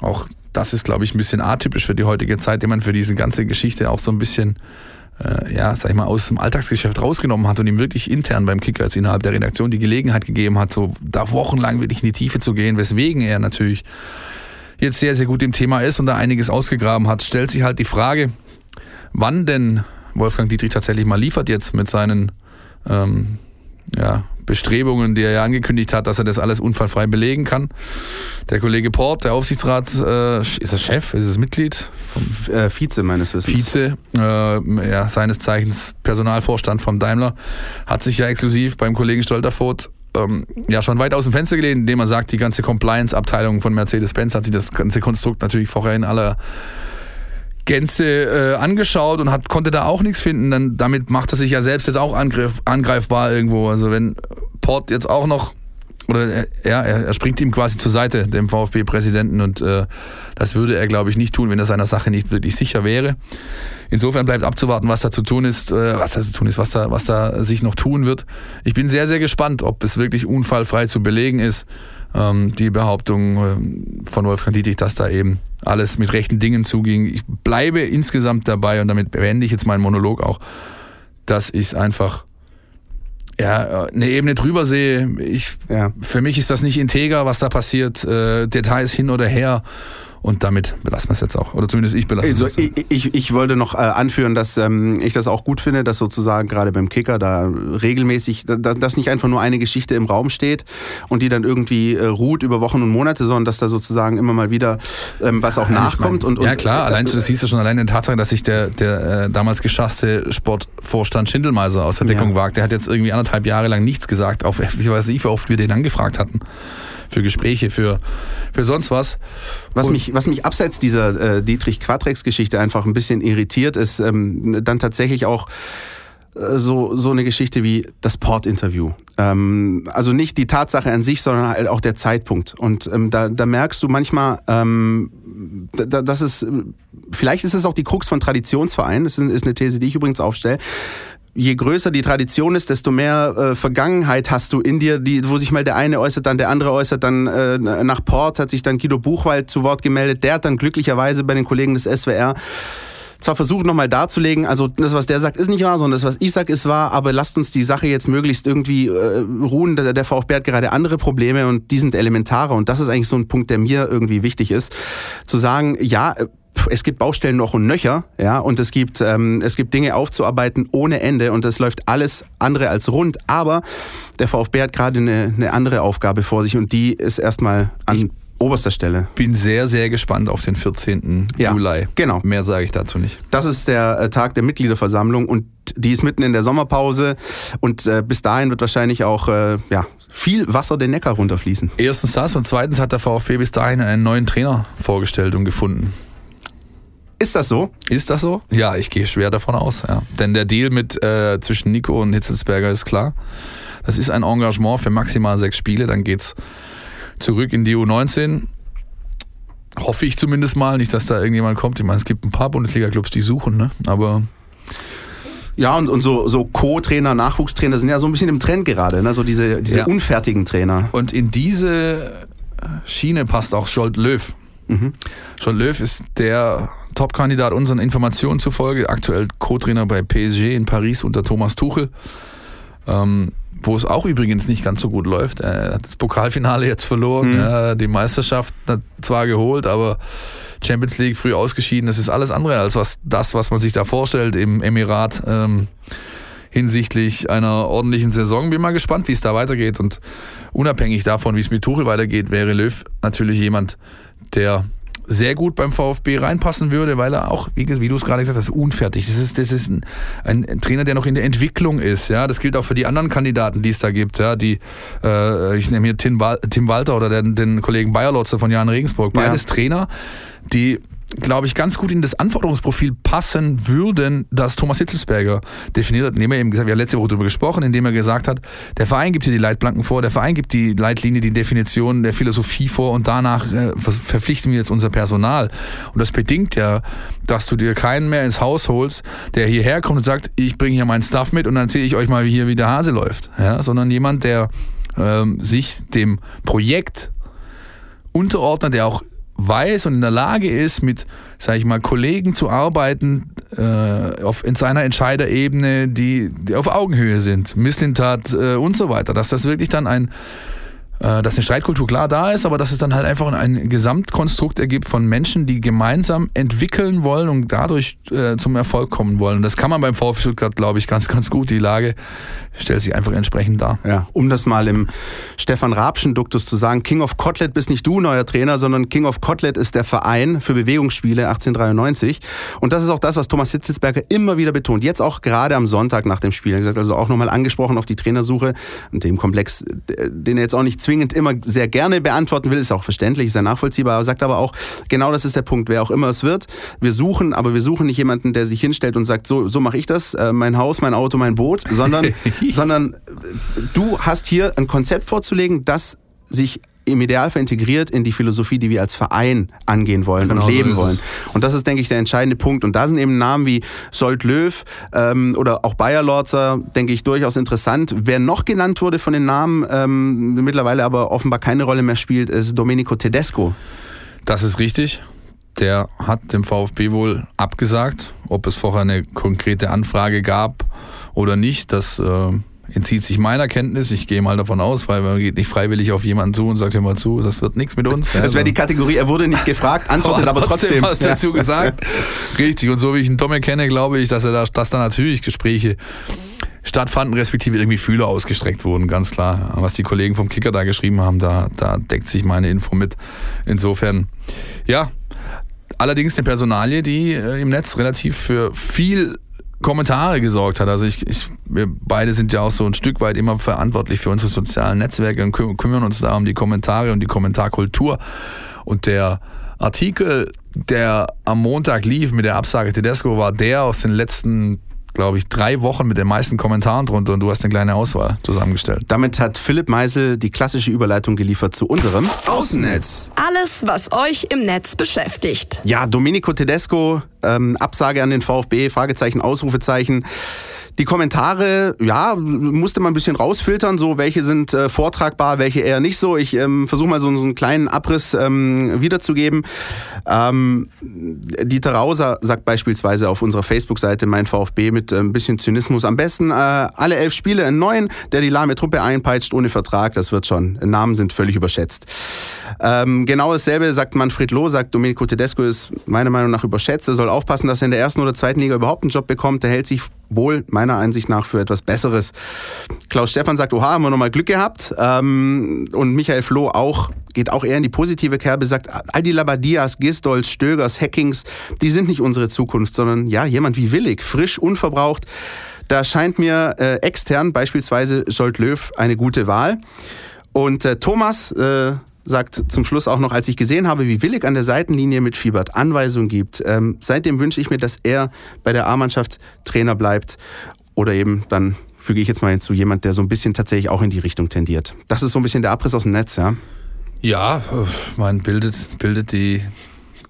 auch, das ist glaube ich ein bisschen atypisch für die heutige Zeit, den man für diese ganze Geschichte auch so ein bisschen äh, ja, sag ich mal, aus dem Alltagsgeschäft rausgenommen hat und ihm wirklich intern beim Kicker jetzt innerhalb der Redaktion die Gelegenheit gegeben hat, so da wochenlang wirklich in die Tiefe zu gehen, weswegen er natürlich jetzt sehr, sehr gut im Thema ist und da einiges ausgegraben hat, stellt sich halt die Frage, wann denn Wolfgang Dietrich tatsächlich mal liefert jetzt mit seinen ähm, ja, Bestrebungen, die er ja angekündigt hat, dass er das alles unfallfrei belegen kann. Der Kollege Port, der Aufsichtsrat, äh, ist er Chef, ist es Mitglied? Vom äh, Vize meines Wissens. Vize, äh, ja, seines Zeichens Personalvorstand vom Daimler, hat sich ja exklusiv beim Kollegen Stolterfoth ähm, ja schon weit aus dem Fenster gelehnt, indem er sagt, die ganze Compliance-Abteilung von Mercedes-Benz hat sich das ganze Konstrukt natürlich vorher in aller Gänze äh, angeschaut und hat, konnte da auch nichts finden. Dann, damit macht er sich ja selbst jetzt auch angreif, angreifbar irgendwo. Also wenn Port jetzt auch noch oder er, ja, er, springt ihm quasi zur Seite, dem VfB-Präsidenten, und äh, das würde er, glaube ich, nicht tun, wenn er seiner Sache nicht wirklich sicher wäre. Insofern bleibt abzuwarten, was da zu tun ist, äh, was da zu tun ist, was da, was da sich noch tun wird. Ich bin sehr, sehr gespannt, ob es wirklich unfallfrei zu belegen ist. Ähm, die Behauptung äh, von Wolfgang Dietrich, dass da eben alles mit rechten Dingen zuging. Ich bleibe insgesamt dabei und damit beende ich jetzt meinen Monolog auch, dass ich es einfach ja, eine Ebene drüber sehe. Ich, ja. Für mich ist das nicht integer, was da passiert. Äh, Details hin oder her. Und damit belassen wir es jetzt auch. Oder zumindest ich belasse also, es. Ich, ich, ich, wollte noch äh, anführen, dass ähm, ich das auch gut finde, dass sozusagen gerade beim Kicker da regelmäßig, da, dass nicht einfach nur eine Geschichte im Raum steht und die dann irgendwie äh, ruht über Wochen und Monate, sondern dass da sozusagen immer mal wieder ähm, was auch ja, nachkommt. Ich mein, und, und, ja klar, äh, allein das hieß ja schon allein in der Tatsache, dass sich der, der äh, damals geschasste Sportvorstand Schindelmeiser aus der Deckung ja. wagt. Der hat jetzt irgendwie anderthalb Jahre lang nichts gesagt, auf ich weiß nicht, wie oft wir den angefragt hatten für Gespräche, für, für sonst was. Was mich, was mich abseits dieser äh, Dietrich-Quadrex-Geschichte einfach ein bisschen irritiert, ist ähm, dann tatsächlich auch äh, so, so eine Geschichte wie das Port-Interview. Ähm, also nicht die Tatsache an sich, sondern halt auch der Zeitpunkt. Und ähm, da, da merkst du manchmal, ähm, da, das ist, vielleicht ist es auch die Krux von Traditionsvereinen, das ist, ist eine These, die ich übrigens aufstelle je größer die Tradition ist, desto mehr äh, Vergangenheit hast du in dir, die, wo sich mal der eine äußert, dann der andere äußert, dann äh, nach Port hat sich dann Guido Buchwald zu Wort gemeldet. Der hat dann glücklicherweise bei den Kollegen des SWR zwar versucht nochmal darzulegen, also das, was der sagt, ist nicht wahr, sondern das, was ich sage, ist wahr, aber lasst uns die Sache jetzt möglichst irgendwie äh, ruhen. Der, der VfB hat gerade andere Probleme und die sind elementarer und das ist eigentlich so ein Punkt, der mir irgendwie wichtig ist. Zu sagen, ja, es gibt Baustellen noch und nöcher, ja, und es gibt, ähm, es gibt Dinge aufzuarbeiten ohne Ende und das läuft alles andere als rund. Aber der VfB hat gerade eine, eine andere Aufgabe vor sich und die ist erstmal an ich oberster Stelle. Bin sehr, sehr gespannt auf den 14. Ja, Juli. Genau. Mehr sage ich dazu nicht. Das ist der äh, Tag der Mitgliederversammlung und die ist mitten in der Sommerpause und äh, bis dahin wird wahrscheinlich auch äh, ja, viel Wasser den Neckar runterfließen. Erstens das und zweitens hat der VfB bis dahin einen neuen Trainer vorgestellt und gefunden. Ist das so? Ist das so? Ja, ich gehe schwer davon aus. Ja. Denn der Deal mit äh, zwischen Nico und Hitzelsberger ist klar. Das ist ein Engagement für maximal sechs Spiele. Dann geht's zurück in die U19. Hoffe ich zumindest mal, nicht, dass da irgendjemand kommt. Ich meine, es gibt ein paar Bundesliga-Clubs, die suchen, ne? Aber ja, und, und so, so Co-Trainer, Nachwuchstrainer sind ja so ein bisschen im Trend gerade, ne? so diese, diese ja. unfertigen Trainer. Und in diese Schiene passt auch Scholt Löw. Mhm. Scholt Löw ist der Top-Kandidat unseren Informationen zufolge, aktuell Co-Trainer bei PSG in Paris unter Thomas Tuchel. Ähm, wo es auch übrigens nicht ganz so gut läuft. Er hat das Pokalfinale jetzt verloren, mhm. ja, die Meisterschaft zwar geholt, aber Champions League früh ausgeschieden. Das ist alles andere als was, das, was man sich da vorstellt im Emirat ähm, hinsichtlich einer ordentlichen Saison. Bin mal gespannt, wie es da weitergeht. Und unabhängig davon, wie es mit Tuchel weitergeht, wäre Löw natürlich jemand, der sehr gut beim VfB reinpassen würde, weil er auch, wie, wie du es gerade gesagt hast, unfertig. Das ist, das ist ein, ein, Trainer, der noch in der Entwicklung ist. Ja, das gilt auch für die anderen Kandidaten, die es da gibt. Ja, die, äh, ich nehme hier Tim, Tim Walter oder den, den Kollegen Bayerlotze von Jan Regensburg. Beides ja. Trainer, die glaube ich, ganz gut in das Anforderungsprofil passen würden, das Thomas Hitzelsberger definiert hat, indem er eben gesagt, wir haben letzte Woche darüber gesprochen, indem er gesagt hat, der Verein gibt hier die Leitplanken vor, der Verein gibt die Leitlinie, die Definition der Philosophie vor und danach äh, verpflichten wir jetzt unser Personal. Und das bedingt ja, dass du dir keinen mehr ins Haus holst, der hierher kommt und sagt, ich bringe hier meinen Stuff mit und dann erzähle ich euch mal, hier wie der Hase läuft. Ja, sondern jemand, der ähm, sich dem Projekt unterordnet, der auch weiß und in der Lage ist, mit, sage ich mal, Kollegen zu arbeiten äh, auf, in seiner Entscheiderebene, die, die auf Augenhöhe sind, Misslintat äh, und so weiter, dass das wirklich dann ein dass eine Streitkultur klar da ist, aber dass es dann halt einfach ein Gesamtkonstrukt ergibt von Menschen, die gemeinsam entwickeln wollen und dadurch äh, zum Erfolg kommen wollen. Das kann man beim VfB Stuttgart, glaube ich, ganz, ganz gut. Die Lage stellt sich einfach entsprechend dar. Ja, um das mal im Stefan Rabschen Duktus zu sagen, King of Kotlet bist nicht du, neuer Trainer, sondern King of Kotlet ist der Verein für Bewegungsspiele 1893. Und das ist auch das, was Thomas Hitzelsberger immer wieder betont. Jetzt auch gerade am Sonntag nach dem Spiel. Er hat gesagt, also auch nochmal angesprochen auf die Trainersuche und dem Komplex, den er jetzt auch nicht zwingend immer sehr gerne beantworten will, ist auch verständlich, ist ja nachvollziehbar, sagt aber auch, genau das ist der Punkt, wer auch immer es wird, wir suchen, aber wir suchen nicht jemanden, der sich hinstellt und sagt, so, so mache ich das, äh, mein Haus, mein Auto, mein Boot, sondern, sondern du hast hier ein Konzept vorzulegen, das sich im Idealfall integriert in die Philosophie, die wir als Verein angehen wollen genau und leben so wollen. Und das ist, denke ich, der entscheidende Punkt. Und da sind eben Namen wie Solt Löw ähm, oder auch Bayer Lorzer, denke ich, durchaus interessant. Wer noch genannt wurde von den Namen, ähm, mittlerweile aber offenbar keine Rolle mehr spielt, ist Domenico Tedesco. Das ist richtig. Der hat dem VfB wohl abgesagt. Ob es vorher eine konkrete Anfrage gab oder nicht, das äh, entzieht sich meiner Kenntnis. Ich gehe mal davon aus, weil man geht nicht freiwillig auf jemanden zu und sagt mal zu, das wird nichts mit uns. Das wäre die Kategorie, er wurde nicht gefragt, antwortet aber, aber trotzdem. was dazu gesagt. Richtig. Und so wie ich ihn Tomme kenne, glaube ich, dass er da, dass da natürlich Gespräche stattfanden, respektive irgendwie Fühler ausgestreckt wurden, ganz klar. Was die Kollegen vom Kicker da geschrieben haben, da, da deckt sich meine Info mit. Insofern, ja. Allerdings eine Personalie, die äh, im Netz relativ für viel Kommentare gesorgt hat. Also ich, ich, wir beide sind ja auch so ein Stück weit immer verantwortlich für unsere sozialen Netzwerke und kümmern uns da um die Kommentare und die Kommentarkultur. Und der Artikel, der am Montag lief mit der Absage Tedesco, war der aus den letzten glaube ich, drei Wochen mit den meisten Kommentaren drunter und du hast eine kleine Auswahl zusammengestellt. Damit hat Philipp Meisel die klassische Überleitung geliefert zu unserem Außennetz. Alles, was euch im Netz beschäftigt. Ja, Domenico Tedesco, ähm, Absage an den VfB, Fragezeichen, Ausrufezeichen. Die Kommentare, ja, musste man ein bisschen rausfiltern, so welche sind äh, vortragbar, welche eher nicht so. Ich ähm, versuche mal so, so, einen kleinen Abriss ähm, wiederzugeben. Ähm, Dieter Rauser sagt beispielsweise auf unserer Facebook-Seite Mein VfB mit äh, ein bisschen Zynismus am besten äh, alle elf Spiele einen neuen, der die lahme Truppe einpeitscht ohne Vertrag, das wird schon. Namen sind völlig überschätzt. Ähm, genau dasselbe sagt Manfred Loh, sagt Domenico Tedesco ist meiner Meinung nach überschätzt. Er soll aufpassen, dass er in der ersten oder zweiten Liga überhaupt einen Job bekommt. Der hält sich wohl meiner Einsicht nach für etwas Besseres. Klaus Stefan sagt, oha, haben wir nochmal Glück gehabt. Ähm, und Michael Floh auch, geht auch eher in die positive Kerbe, sagt, all die Labadias, Gistols, Stögers, Hackings, die sind nicht unsere Zukunft, sondern ja, jemand wie Willig, frisch, unverbraucht. Da scheint mir äh, extern beispielsweise Scholt Löw eine gute Wahl. Und äh, Thomas äh, sagt zum Schluss auch noch, als ich gesehen habe, wie Willig an der Seitenlinie mit Fiebert Anweisungen gibt, ähm, seitdem wünsche ich mir, dass er bei der A-Mannschaft Trainer bleibt oder eben dann füge ich jetzt mal hinzu, jemand, der so ein bisschen tatsächlich auch in die Richtung tendiert. Das ist so ein bisschen der Abriss aus dem Netz, ja? Ja, man bildet, bildet die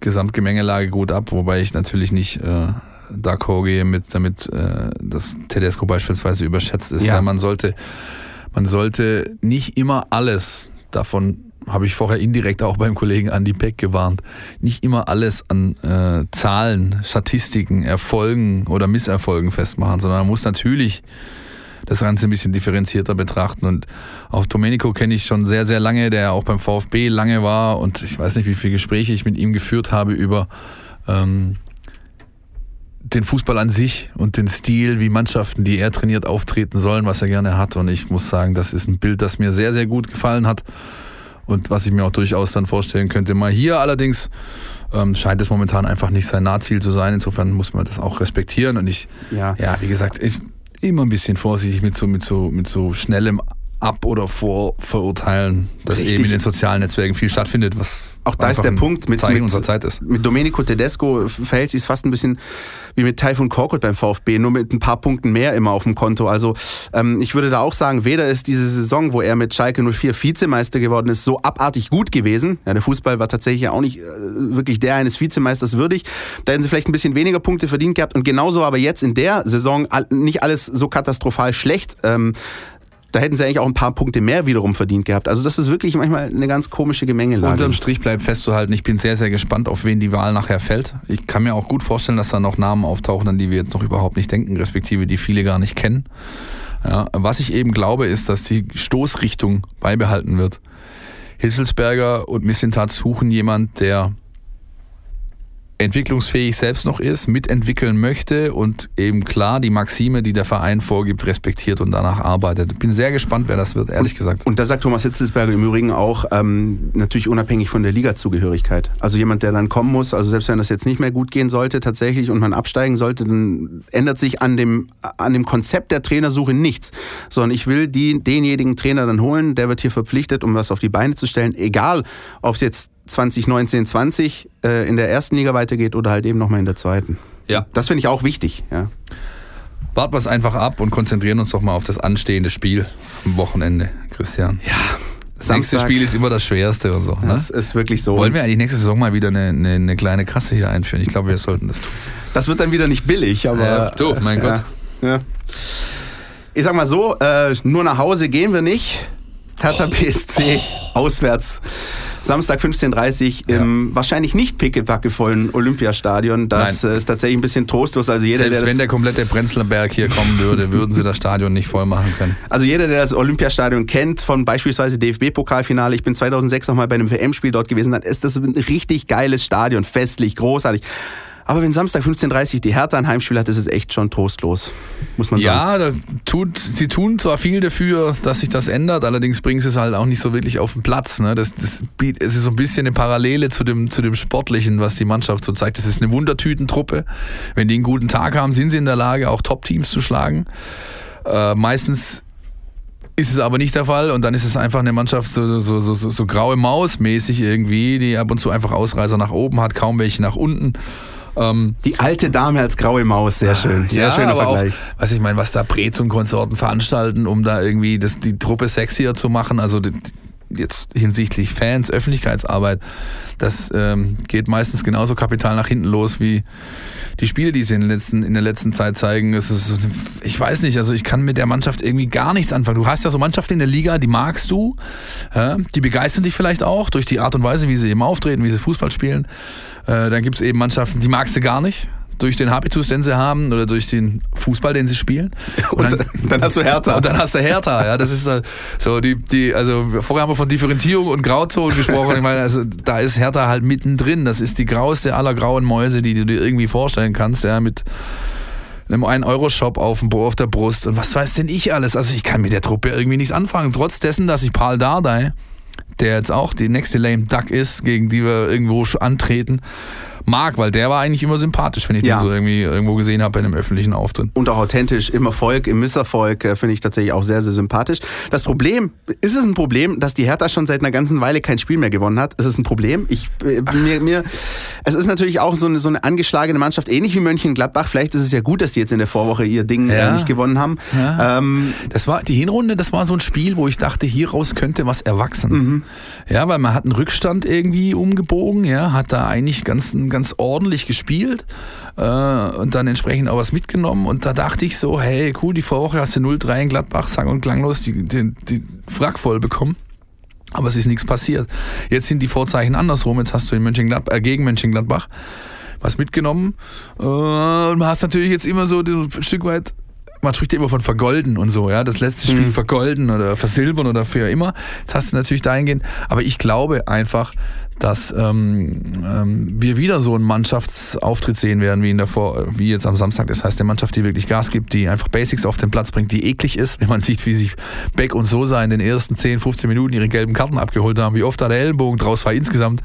Gesamtgemengelage gut ab, wobei ich natürlich nicht äh, d'accord gehe mit, damit äh, dass Tedesco beispielsweise überschätzt ist. Ja. Man sollte, man sollte nicht immer alles davon habe ich vorher indirekt auch beim Kollegen Andy Peck gewarnt, nicht immer alles an äh, Zahlen, Statistiken, Erfolgen oder Misserfolgen festmachen, sondern man muss natürlich das Ganze ein bisschen differenzierter betrachten. Und auch Domenico kenne ich schon sehr, sehr lange, der auch beim VfB lange war und ich weiß nicht, wie viele Gespräche ich mit ihm geführt habe über ähm, den Fußball an sich und den Stil, wie Mannschaften, die er trainiert, auftreten sollen, was er gerne hat. Und ich muss sagen, das ist ein Bild, das mir sehr, sehr gut gefallen hat und was ich mir auch durchaus dann vorstellen könnte. Mal hier allerdings ähm, scheint es momentan einfach nicht sein Nahziel zu sein. Insofern muss man das auch respektieren. Und ich, ja, ja wie gesagt, ich immer ein bisschen vorsichtig mit so, mit so, mit so schnellem Ab- oder Vorverurteilen, dass Richtig. eben in den sozialen Netzwerken viel stattfindet, was auch da ist der Punkt mit, mit, unserer Zeit ist. mit Domenico Tedesco verhält sich fast ein bisschen wie mit Taifun Korkut beim VfB, nur mit ein paar Punkten mehr immer auf dem Konto. Also ähm, ich würde da auch sagen, weder ist diese Saison, wo er mit Schalke 04 Vizemeister geworden ist, so abartig gut gewesen. Ja, der Fußball war tatsächlich auch nicht äh, wirklich der eines Vizemeisters würdig. Da hätten sie vielleicht ein bisschen weniger Punkte verdient gehabt und genauso aber jetzt in der Saison nicht alles so katastrophal schlecht. Ähm, da hätten sie eigentlich auch ein paar Punkte mehr wiederum verdient gehabt. Also das ist wirklich manchmal eine ganz komische Gemengelage. Unterm Strich bleibt festzuhalten, ich bin sehr, sehr gespannt, auf wen die Wahl nachher fällt. Ich kann mir auch gut vorstellen, dass da noch Namen auftauchen, an die wir jetzt noch überhaupt nicht denken, respektive die viele gar nicht kennen. Ja, was ich eben glaube, ist, dass die Stoßrichtung beibehalten wird. Hisselsberger und Missintat suchen jemand, der entwicklungsfähig selbst noch ist, mitentwickeln möchte und eben klar die Maxime, die der Verein vorgibt, respektiert und danach arbeitet. Bin sehr gespannt, wer das wird, ehrlich und, gesagt. Und da sagt Thomas Hitzelsberger im Übrigen auch, ähm, natürlich unabhängig von der Ligazugehörigkeit. Also jemand, der dann kommen muss, also selbst wenn das jetzt nicht mehr gut gehen sollte tatsächlich und man absteigen sollte, dann ändert sich an dem, an dem Konzept der Trainersuche nichts. Sondern ich will die, denjenigen Trainer dann holen, der wird hier verpflichtet, um was auf die Beine zu stellen, egal ob es jetzt 2019, 20 äh, in der ersten Liga weitergeht oder halt eben nochmal in der zweiten. Ja. Das finde ich auch wichtig. Ja. Warten wir es einfach ab und konzentrieren uns doch mal auf das anstehende Spiel am Wochenende, Christian. Ja. Das nächste Spiel ist immer das schwerste und so. Ne? Das ist wirklich so. Wollen wir eigentlich nächste Saison mal wieder eine, eine, eine, kleine Kasse hier einführen? Ich glaube, wir sollten das tun. Das wird dann wieder nicht billig, aber. Ja, du, mein Gott. Ja. Ich sag mal so, äh, nur nach Hause gehen wir nicht. Hertha BSC auswärts. Samstag 15.30 Uhr im wahrscheinlich nicht pickepackevollen Olympiastadion. Das Nein. ist tatsächlich ein bisschen trostlos. Also jeder, Selbst der wenn der komplette Prenzlberg hier kommen würde, würden sie das Stadion nicht voll machen können. also jeder, der das Olympiastadion kennt, von beispielsweise DFB-Pokalfinale, ich bin 2006 nochmal bei einem WM-Spiel dort gewesen, dann ist das ein richtig geiles Stadion, festlich, großartig. Aber wenn Samstag 15.30 Uhr die Hertha ein Heimspiel hat, ist es echt schon trostlos, muss man sagen. Ja, tut, sie tun zwar viel dafür, dass sich das ändert, allerdings bringen sie es halt auch nicht so wirklich auf den Platz. Ne? Das, das, es ist so ein bisschen eine Parallele zu dem, zu dem Sportlichen, was die Mannschaft so zeigt. Das ist eine Wundertütentruppe. Wenn die einen guten Tag haben, sind sie in der Lage, auch Top-Teams zu schlagen. Äh, meistens ist es aber nicht der Fall und dann ist es einfach eine Mannschaft so, so, so, so, so graue Maus mäßig irgendwie, die ab und zu einfach Ausreißer nach oben hat, kaum welche nach unten. Ähm, Die alte Dame als graue Maus, sehr schön. Sehr ja, schöner aber Vergleich. Auch, was ich meine, was da Brez und Konsorten veranstalten, um da irgendwie das, die Truppe sexier zu machen, also die, jetzt hinsichtlich Fans, Öffentlichkeitsarbeit, das ähm, geht meistens genauso kapital nach hinten los wie die Spiele, die sie in, den letzten, in der letzten Zeit zeigen. Es ist, ich weiß nicht, also ich kann mit der Mannschaft irgendwie gar nichts anfangen. Du hast ja so Mannschaften in der Liga, die magst du, ja, die begeistern dich vielleicht auch durch die Art und Weise, wie sie eben auftreten, wie sie Fußball spielen. Äh, dann gibt es eben Mannschaften, die magst du gar nicht. Durch den Habitus, den sie haben oder durch den Fußball, den sie spielen. Und dann, dann hast du Hertha. Und dann hast du Hertha, ja, das ist äh, so die, die, also vorher haben wir von Differenzierung und Grauzonen gesprochen. Ich meine, also da ist Hertha halt mittendrin. Das ist die grauste aller grauen Mäuse, die du dir irgendwie vorstellen kannst, ja, mit einem 1-Euro-Shop auf, dem, auf der Brust und was weiß denn ich alles. Also ich kann mit der Truppe irgendwie nichts anfangen. Trotz dessen, dass ich Paul Dardai, der jetzt auch die nächste Lame Duck ist, gegen die wir irgendwo antreten, mag, weil der war eigentlich immer sympathisch, wenn ich Ja. den so irgendwie irgendwo gesehen habe bei einem öffentlichen Auftritt. und auch authentisch im Erfolg, im Misserfolg, äh, finde ich tatsächlich auch sehr, sehr sympathisch. Das Problem, ist es ein Problem, dass die Hertha schon seit einer ganzen Weile kein Spiel mehr gewonnen hat? Ist es ein Problem? Ich, äh, mir, mir, es ist natürlich auch so eine, so eine angeschlagene Mannschaft, ähnlich wie Mönchengladbach. Vielleicht ist es ja gut, dass die jetzt in der Vorwoche ihr Ding Ja. äh, nicht gewonnen haben. Ja. Ähm, Das war die Hinrunde, das war so ein Spiel, wo ich dachte, hieraus könnte was erwachsen. Ja, weil man hat einen Rückstand irgendwie umgebogen, ja, hat da eigentlich ganz, ganz ordentlich gespielt äh, und dann entsprechend auch was mitgenommen. Und da dachte ich so, hey, cool, die Vorwoche hast du 0-3 in Gladbach, sang und klanglos die, die, die Wrack voll bekommen. Aber es ist nichts passiert. Jetzt sind die Vorzeichen andersrum. Jetzt hast du in Mönchengladbach, äh, gegen Mönchengladbach was mitgenommen. Äh, und man hast natürlich jetzt immer so ein Stück weit man spricht ja immer von vergolden und so, ja, das letzte Spiel vergolden oder versilbern oder für immer. Jetzt hast du natürlich dahingehend, aber ich glaube einfach, dass ähm, ähm, wir wieder so einen Mannschaftsauftritt sehen werden wie in der Vor wie jetzt am Samstag. Das heißt, eine Mannschaft, die wirklich Gas gibt, die einfach Basics auf den Platz bringt, die eklig ist, wenn man sieht, wie sich Beck und Sosa in den ersten 10, 15 Minuten ihre gelben Karten abgeholt haben, wie oft da der Ellenbogen draus war insgesamt.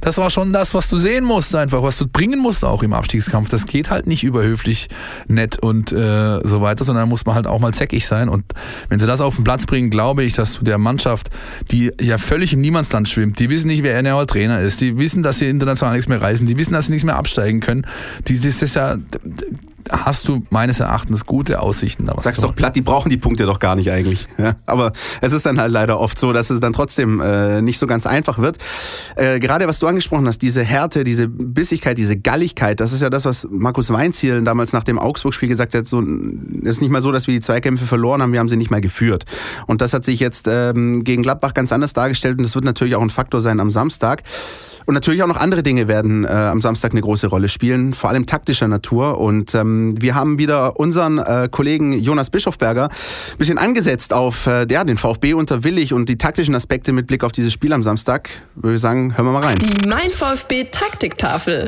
Das war schon das, was du sehen musst, einfach, was du bringen musst auch im Abstiegskampf. Das geht halt nicht überhöflich, nett und äh, so weiter, sondern da muss man halt auch mal zäckig sein. Und wenn sie das auf den Platz bringen, glaube ich, dass du der Mannschaft, die ja völlig im Niemandsland schwimmt, die wissen nicht, wer der Trainer ist, die wissen, dass sie international nichts mehr reisen, die wissen, dass sie nichts mehr absteigen können. Die, das ist ja, hast du meines Erachtens gute Aussichten. Da was Sag's zu doch platt, die brauchen die Punkte doch gar nicht eigentlich. Ja? Aber es ist dann halt leider oft so, dass es dann trotzdem äh, nicht so ganz einfach wird. Äh, gerade was du angesprochen hast, diese Härte, diese Bissigkeit, diese Galligkeit, das ist ja das, was Markus Weinziel damals nach dem Augsburg-Spiel gesagt hat. So, es ist nicht mal so, dass wir die Zweikämpfe verloren haben, wir haben sie nicht mal geführt. Und das hat sich jetzt ähm, gegen Gladbach ganz anders dargestellt und das wird natürlich auch ein Faktor sein am Samstag. Und natürlich auch noch andere Dinge werden äh, am Samstag eine große Rolle spielen, vor allem taktischer Natur. Und ähm, wir haben wieder unseren äh, Kollegen Jonas Bischofberger ein bisschen angesetzt auf äh, ja, den VfB unter Willig und die taktischen Aspekte mit Blick auf dieses Spiel am Samstag. Würde ich sagen, hören wir mal rein. Die Mein VfB Taktiktafel.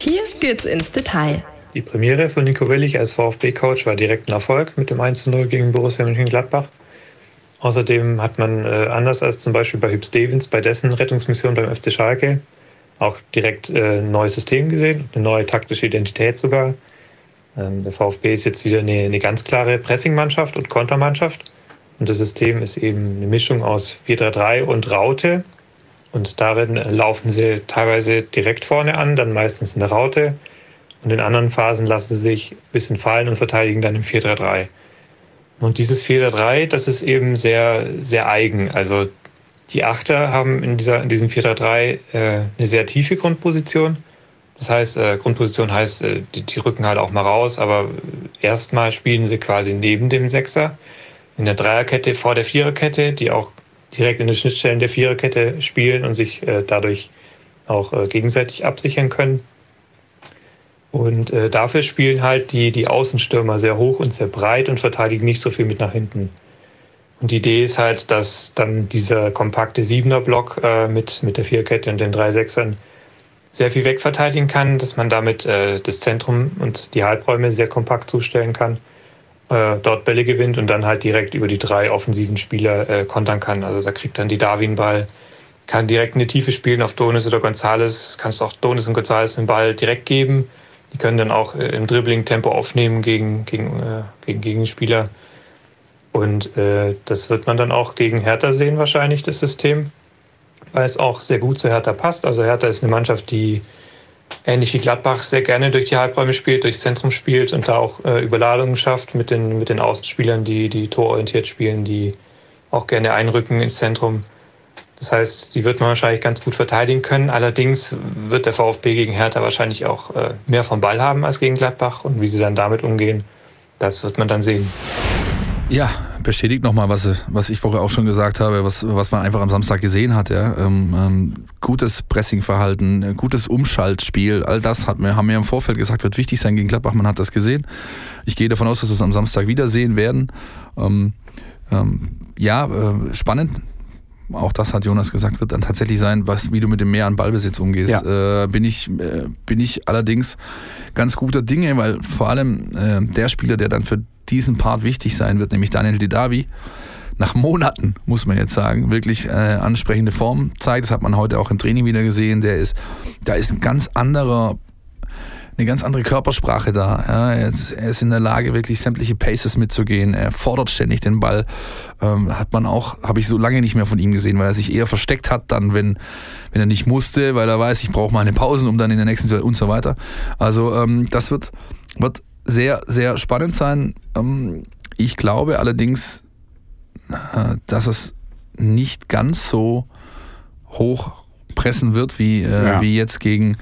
Hier geht's ins Detail. Die Premiere von Nico Willig als VfB-Coach war direkt ein Erfolg mit dem 1-0 gegen Borussia Mönchengladbach. Außerdem hat man äh, anders als zum Beispiel bei Hüb Stevens bei dessen Rettungsmission beim FC Schalke auch direkt äh, ein neues System gesehen, eine neue taktische Identität sogar. Ähm, der VfB ist jetzt wieder eine, eine ganz klare Pressingmannschaft und Kontermannschaft. Und das System ist eben eine Mischung aus 4-3-3 und Raute. Und darin laufen sie teilweise direkt vorne an, dann meistens in der Raute. Und in anderen Phasen lassen sie sich ein bisschen fallen und verteidigen dann im 4-3-3. Und dieses 4-3, das ist eben sehr, sehr eigen. Also die Achter haben in, dieser, in diesem 4-3 äh, eine sehr tiefe Grundposition. Das heißt, äh, Grundposition heißt, äh, die, die rücken halt auch mal raus, aber erstmal spielen sie quasi neben dem Sechser in der Dreierkette vor der Viererkette, die auch direkt in den Schnittstellen der Viererkette spielen und sich äh, dadurch auch äh, gegenseitig absichern können. Und äh, dafür spielen halt die, die Außenstürmer sehr hoch und sehr breit und verteidigen nicht so viel mit nach hinten. Und die Idee ist halt, dass dann dieser kompakte Siebener-Block äh, mit, mit der Vierkette und den drei Sechsern sehr viel wegverteidigen kann, dass man damit äh, das Zentrum und die Halbräume sehr kompakt zustellen kann, äh, dort Bälle gewinnt und dann halt direkt über die drei offensiven Spieler äh, kontern kann. Also da kriegt dann die Darwin Ball, kann direkt eine Tiefe spielen auf Donis oder Gonzales, kannst auch Donis und Gonzales den Ball direkt geben die können dann auch äh, im Dribbling Tempo aufnehmen gegen, gegen, äh, gegen Gegenspieler. Und äh, das wird man dann auch gegen Hertha sehen, wahrscheinlich, das System, weil es auch sehr gut zu Hertha passt. Also Hertha ist eine Mannschaft, die ähnlich wie Gladbach sehr gerne durch die Halbräume spielt, durchs Zentrum spielt und da auch äh, Überladungen schafft mit den, mit den Außenspielern, die, die tororientiert spielen, die auch gerne einrücken ins Zentrum. Das heißt, die wird man wahrscheinlich ganz gut verteidigen können. Allerdings wird der VfB gegen Hertha wahrscheinlich auch äh, mehr vom Ball haben als gegen Gladbach. Und wie sie dann damit umgehen, das wird man dann sehen. Ja, bestätigt nochmal, was, was ich vorher auch schon gesagt habe, was, was man einfach am Samstag gesehen hat. Ja. Ähm, ähm, gutes Pressingverhalten, gutes Umschaltspiel, all das hat mir, haben wir im Vorfeld gesagt, wird wichtig sein gegen Gladbach. Man hat das gesehen. Ich gehe davon aus, dass wir es am Samstag wiedersehen werden. Ähm, ähm ja, äh, spannend auch das hat Jonas gesagt, wird dann tatsächlich sein, was, wie du mit dem Mehr an Ballbesitz umgehst. Ja. Äh, bin, ich, äh, bin ich allerdings ganz guter Dinge, weil vor allem äh, der Spieler, der dann für diesen Part wichtig sein wird, nämlich Daniel Didavi, nach Monaten, muss man jetzt sagen, wirklich äh, ansprechende Form zeigt. Das hat man heute auch im Training wieder gesehen. Der ist, da ist ein ganz anderer eine ganz andere Körpersprache da. Ja, er, ist, er, ist, in der Lage, wirklich sämtliche Paces mitzugehen. Er fordert ständig den Ball. Ähm, hat man auch, habe ich so lange nicht mehr von ihm gesehen, weil er sich eher versteckt hat, dann, wenn, wenn er nicht musste, weil er weiß, ich brauche meine Pausen, um dann in der nächsten und so weiter. Also ähm, das wird, wird sehr, sehr spannend sein. Ähm, ich glaube allerdings, äh, dass es nicht ganz so hoch pressen wird wie, äh, ja. wie jetzt gegen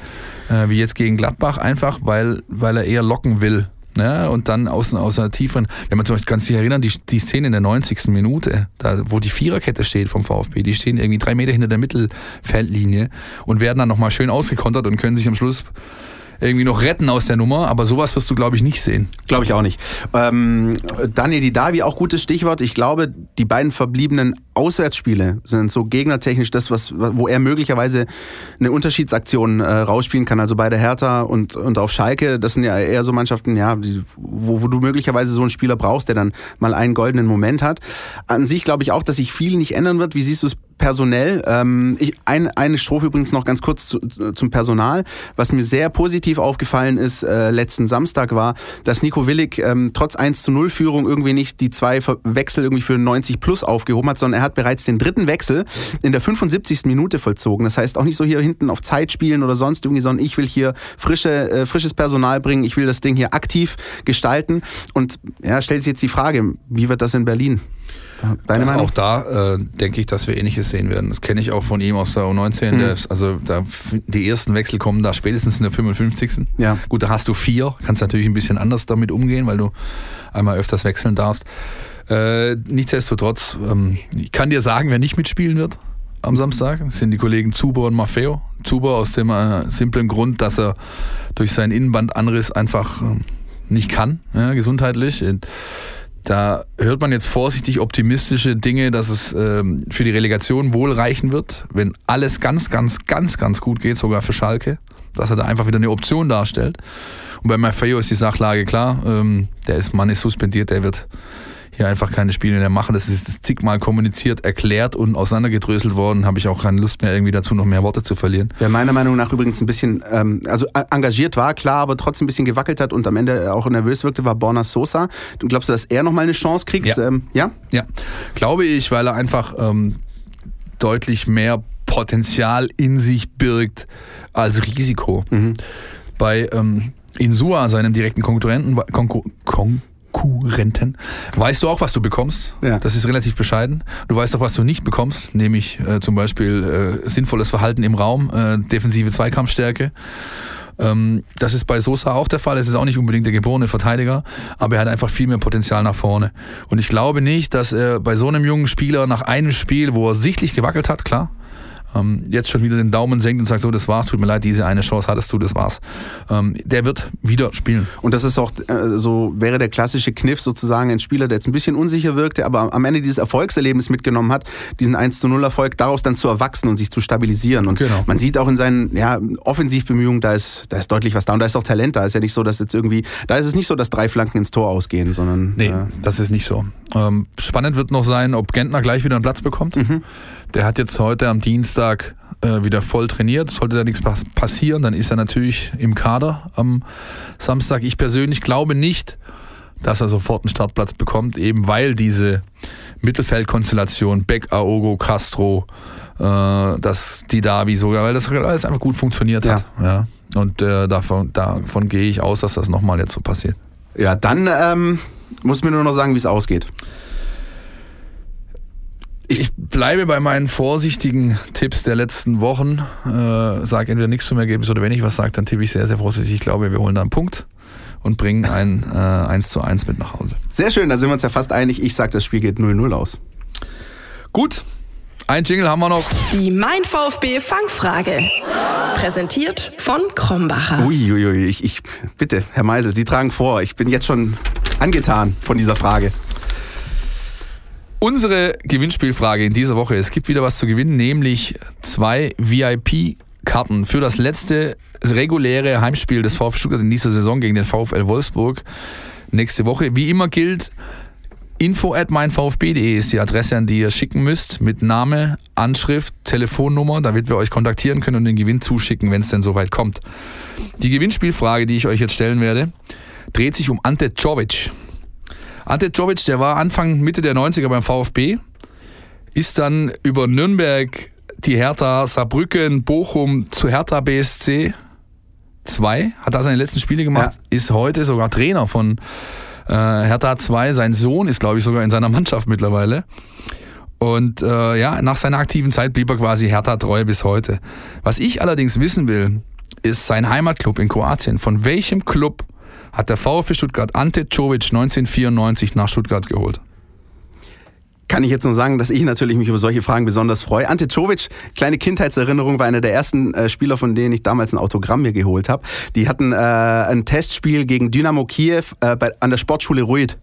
äh, wie jetzt gegen Gladbach, einfach weil, weil er eher locken will. Ne? Und dann aus, aus einer tieferen, wenn man zum Beispiel, kannst dich erinnern, die, die Szene in der 90. Minute, da, wo die Viererkette steht vom VfB, die stehen irgendwie drei Meter hinter der Mittelfeldlinie und werden dann nochmal schön ausgekontert und können sich am Schluss irgendwie noch retten aus der Nummer, aber sowas wirst du, glaube ich, nicht sehen. Glaube ich auch nicht. Ähm, Daniel Didavi, auch gutes Stichwort. Ich glaube, die beiden verbliebenen Auswärtsspiele sind so gegnertechnisch das, was, wo er möglicherweise eine Unterschiedsaktion äh, rausspielen kann. Also bei der Hertha und, und auf Schalke, das sind ja eher so Mannschaften, ja, die, wo, wo du möglicherweise so einen Spieler brauchst, der dann mal einen goldenen Moment hat. An sich glaube ich auch, dass sich viel nicht ändern wird. Wie siehst du es personell. Ähm, ich, ein, eine Strophe übrigens noch ganz kurz zu, zum Personal. Was mir sehr positiv aufgefallen ist äh, letzten Samstag war, dass Nico Willig ähm, trotz 1 zu 0 Führung irgendwie nicht die zwei Wechsel irgendwie für 90 plus aufgehoben hat, sondern er hat bereits den dritten Wechsel in der 75. Minute vollzogen. Das heißt auch nicht so hier hinten auf Zeit spielen oder sonst irgendwie, sondern ich will hier frische, äh, frisches Personal bringen, ich will das Ding hier aktiv gestalten. Und ja, stellt sich jetzt die Frage, wie wird das in Berlin? Deine Meinung? Auch da äh, denke ich, dass wir Ähnliches sehen werden. Das kenne ich auch von ihm aus der U19. Mhm. Der, also da, die ersten Wechsel kommen da spätestens in der 55. Ja. Gut, da hast du vier. Kannst natürlich ein bisschen anders damit umgehen, weil du einmal öfters wechseln darfst. Äh, nichtsdestotrotz, ähm, ich kann dir sagen, wer nicht mitspielen wird. am Samstag. Sind die Kollegen Zuber und Maffeo. Zuber aus dem äh, simplen Grund, dass er durch seinen Innenbandanriss einfach äh, nicht kann, ja, gesundheitlich. Da hört man jetzt vorsichtig optimistische Dinge, dass es ähm, für die Relegation wohl reichen wird, wenn alles ganz, ganz, ganz, ganz gut geht, sogar für Schalke, dass er da einfach wieder eine Option darstellt. Und bei Maffeo ist die Sachlage klar, ähm, der ist, Mann ist suspendiert, der wird hier einfach keine Spiele mehr machen. Das ist zigmal kommuniziert, erklärt und auseinandergedröselt worden. Habe ich auch keine Lust mehr, irgendwie dazu noch mehr Worte zu verlieren. Wer meiner Meinung nach übrigens ein bisschen, ähm, also engagiert war, klar, aber trotzdem ein bisschen gewackelt hat und am Ende auch nervös wirkte, war Borna Sosa. Du glaubst du, dass er nochmal eine Chance kriegt? Ja. Ähm, ja? ja, glaube ich, weil er einfach ähm, deutlich mehr Potenzial in sich birgt als Risiko. Mhm. Bei ähm, Insua, seinem direkten Konkurrenten, Konkur Kon Konkurrenten. Weißt du auch, was du bekommst? Ja. Das ist relativ bescheiden. Du weißt auch, was du nicht bekommst, nämlich äh, zum Beispiel äh, sinnvolles Verhalten im Raum, äh, defensive Zweikampfstärke. Ähm, das ist bei Sosa auch der Fall. Es ist auch nicht unbedingt der geborene Verteidiger, aber er hat einfach viel mehr Potenzial nach vorne. Und ich glaube nicht, dass er bei so einem jungen Spieler nach einem Spiel, wo er sichtlich gewackelt hat, klar, ähm, jetzt schon wieder den Daumen senkt und sagt, so, das war's, tut mir leid, diese eine Chance hattest du, das war's. Ähm, der wird wieder spielen. Und das ist auch, äh, so wäre der klassische Kniff sozusagen, ein Spieler, der jetzt ein bisschen unsicher wirkte, aber am Ende dieses Erfolgserlebnis mitgenommen hat, diesen 1 zu 0 Erfolg, daraus dann zu erwachsen und sich zu stabilisieren. Und genau. man sieht auch in seinen ja, Offensivbemühungen, da ist, da ist deutlich was da und da ist auch Talent, da ist ja nicht so, dass jetzt irgendwie, da ist es nicht so, dass drei Flanken ins Tor ausgehen, sondern. Nee, äh, das ist nicht so. Ähm, spannend wird noch sein, ob Gentner gleich wieder einen Platz bekommt. Mhm. Der hat jetzt heute am Dienstag äh, wieder voll trainiert. Sollte da nichts passieren, dann ist er natürlich im Kader am Samstag. Ich persönlich glaube nicht, dass er sofort einen Startplatz bekommt, eben weil diese Mittelfeldkonstellation Beck, Aogo, Castro, äh, dass die Davi sogar, weil das alles einfach gut funktioniert hat. Ja. ja. Und äh, davon, davon gehe ich aus, dass das nochmal jetzt so passiert. Ja, dann ähm, muss mir nur noch sagen, wie es ausgeht. Ich bleibe bei meinen vorsichtigen Tipps der letzten Wochen. Äh, sage entweder nichts zum Ergebnis oder wenn ich was sage, dann tippe ich sehr, sehr vorsichtig. Ich glaube, wir holen da einen Punkt und bringen ein äh, 1 zu 1 mit nach Hause. Sehr schön, da sind wir uns ja fast einig. Ich sage, das Spiel geht 0-0 aus. Gut, ein Jingle haben wir noch. Die Mein VfB Fangfrage. Präsentiert von Krombacher. Uiuiui, ui, ich, ich, bitte, Herr Meisel, Sie tragen vor. Ich bin jetzt schon angetan von dieser Frage. Unsere Gewinnspielfrage in dieser Woche. Es gibt wieder was zu gewinnen, nämlich zwei VIP-Karten für das letzte reguläre Heimspiel des VfB Stuttgart in dieser Saison gegen den VfL Wolfsburg nächste Woche. Wie immer gilt, info at meinvfb.de ist die Adresse, an die ihr schicken müsst, mit Name, Anschrift, Telefonnummer, damit wir euch kontaktieren können und den Gewinn zuschicken, wenn es denn soweit kommt. Die Gewinnspielfrage, die ich euch jetzt stellen werde, dreht sich um Ante Czovic. Ante Jovic, der war Anfang, Mitte der 90er beim VfB, ist dann über Nürnberg, die Hertha, Saarbrücken, Bochum zu Hertha BSC 2, hat da seine letzten Spiele gemacht, ja. ist heute sogar Trainer von äh, Hertha 2. Sein Sohn ist, glaube ich, sogar in seiner Mannschaft mittlerweile. Und äh, ja, nach seiner aktiven Zeit blieb er quasi Hertha treu bis heute. Was ich allerdings wissen will, ist sein Heimatclub in Kroatien. Von welchem Club hat der VfB Stuttgart Ante Czovic 1994 nach Stuttgart geholt. Kann ich jetzt nur sagen, dass ich natürlich mich über solche Fragen besonders freue. Ante Czovic, kleine Kindheitserinnerung, war einer der ersten äh, Spieler, von denen ich damals ein Autogramm mir geholt habe. Die hatten äh, ein Testspiel gegen Dynamo Kiew äh, bei, an der Sportschule Ruid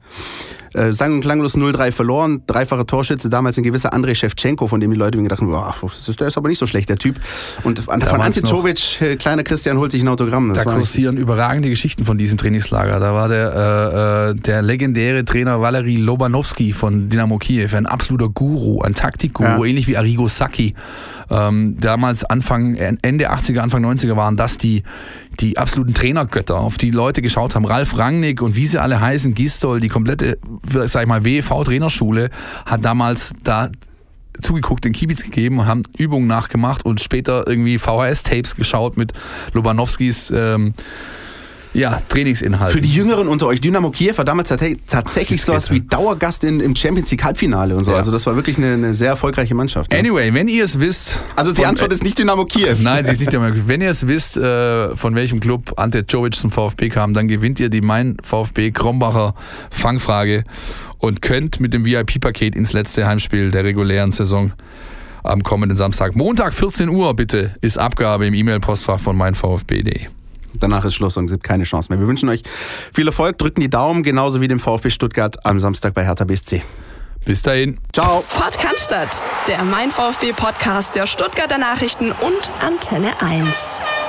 äh, sang und klanglos 0-3 verloren. Dreifache Torschütze, damals ein gewisser Andrei Shevchenko, von dem die Leute gedacht haben, der ist aber nicht so schlecht, der Typ. Und von Ante Czovic, äh, kleiner Christian, holt sich ein Autogramm. Das da kursieren überragende Geschichten von diesem Trainingslager. Da war der, äh, äh, der legendäre Trainer Valery Lobanowski von Dynamo Kiew, ein absoluter Guru, ein Taktikguru, ja. ähnlich wie Arrigo Sacchi. Ähm, damals Anfang, Ende 80er, Anfang 90er waren das die, die absoluten Trainergötter, auf die Leute geschaut haben. Ralf Rangnick und wie sie alle heißen, Gistol, die komplette, sag ich mal, WEV-Trainerschule hat damals da zugeguckt, den Kiebitz gegeben und haben Übungen nachgemacht und später irgendwie VHS-Tapes geschaut mit Lobanowskis ähm, ja, Trainingsinhalte. Für die Jüngeren unter euch, Dynamo Kiew war damals tatsächlich sowas wie Dauergast in, im Champions League Halbfinale und so. Ja. Also das war wirklich eine, eine sehr erfolgreiche Mannschaft. Ja. Anyway, wenn ihr es wisst. Also die Antwort ist nicht Dynamo Kiew. Nein, sie ist nicht Dynamo Kiew. Wenn ihr es wisst, äh, von welchem Club Ante Jovic zum VfB kam, dann gewinnt ihr die Mein VfB Krombacher Fangfrage und könnt mit dem VIP-Paket ins letzte Heimspiel der regulären Saison am kommenden Samstag. Montag 14 Uhr bitte ist Abgabe im E-Mail-Postfach von meinvfb.de. Danach ist Schluss und es gibt keine Chance mehr. Wir wünschen euch viel Erfolg, drücken die Daumen, genauso wie dem VfB Stuttgart am Samstag bei Hertha BSC. Bis dahin. Ciao. Podcast, der Mein VfB Podcast der Stuttgarter Nachrichten und Antenne 1.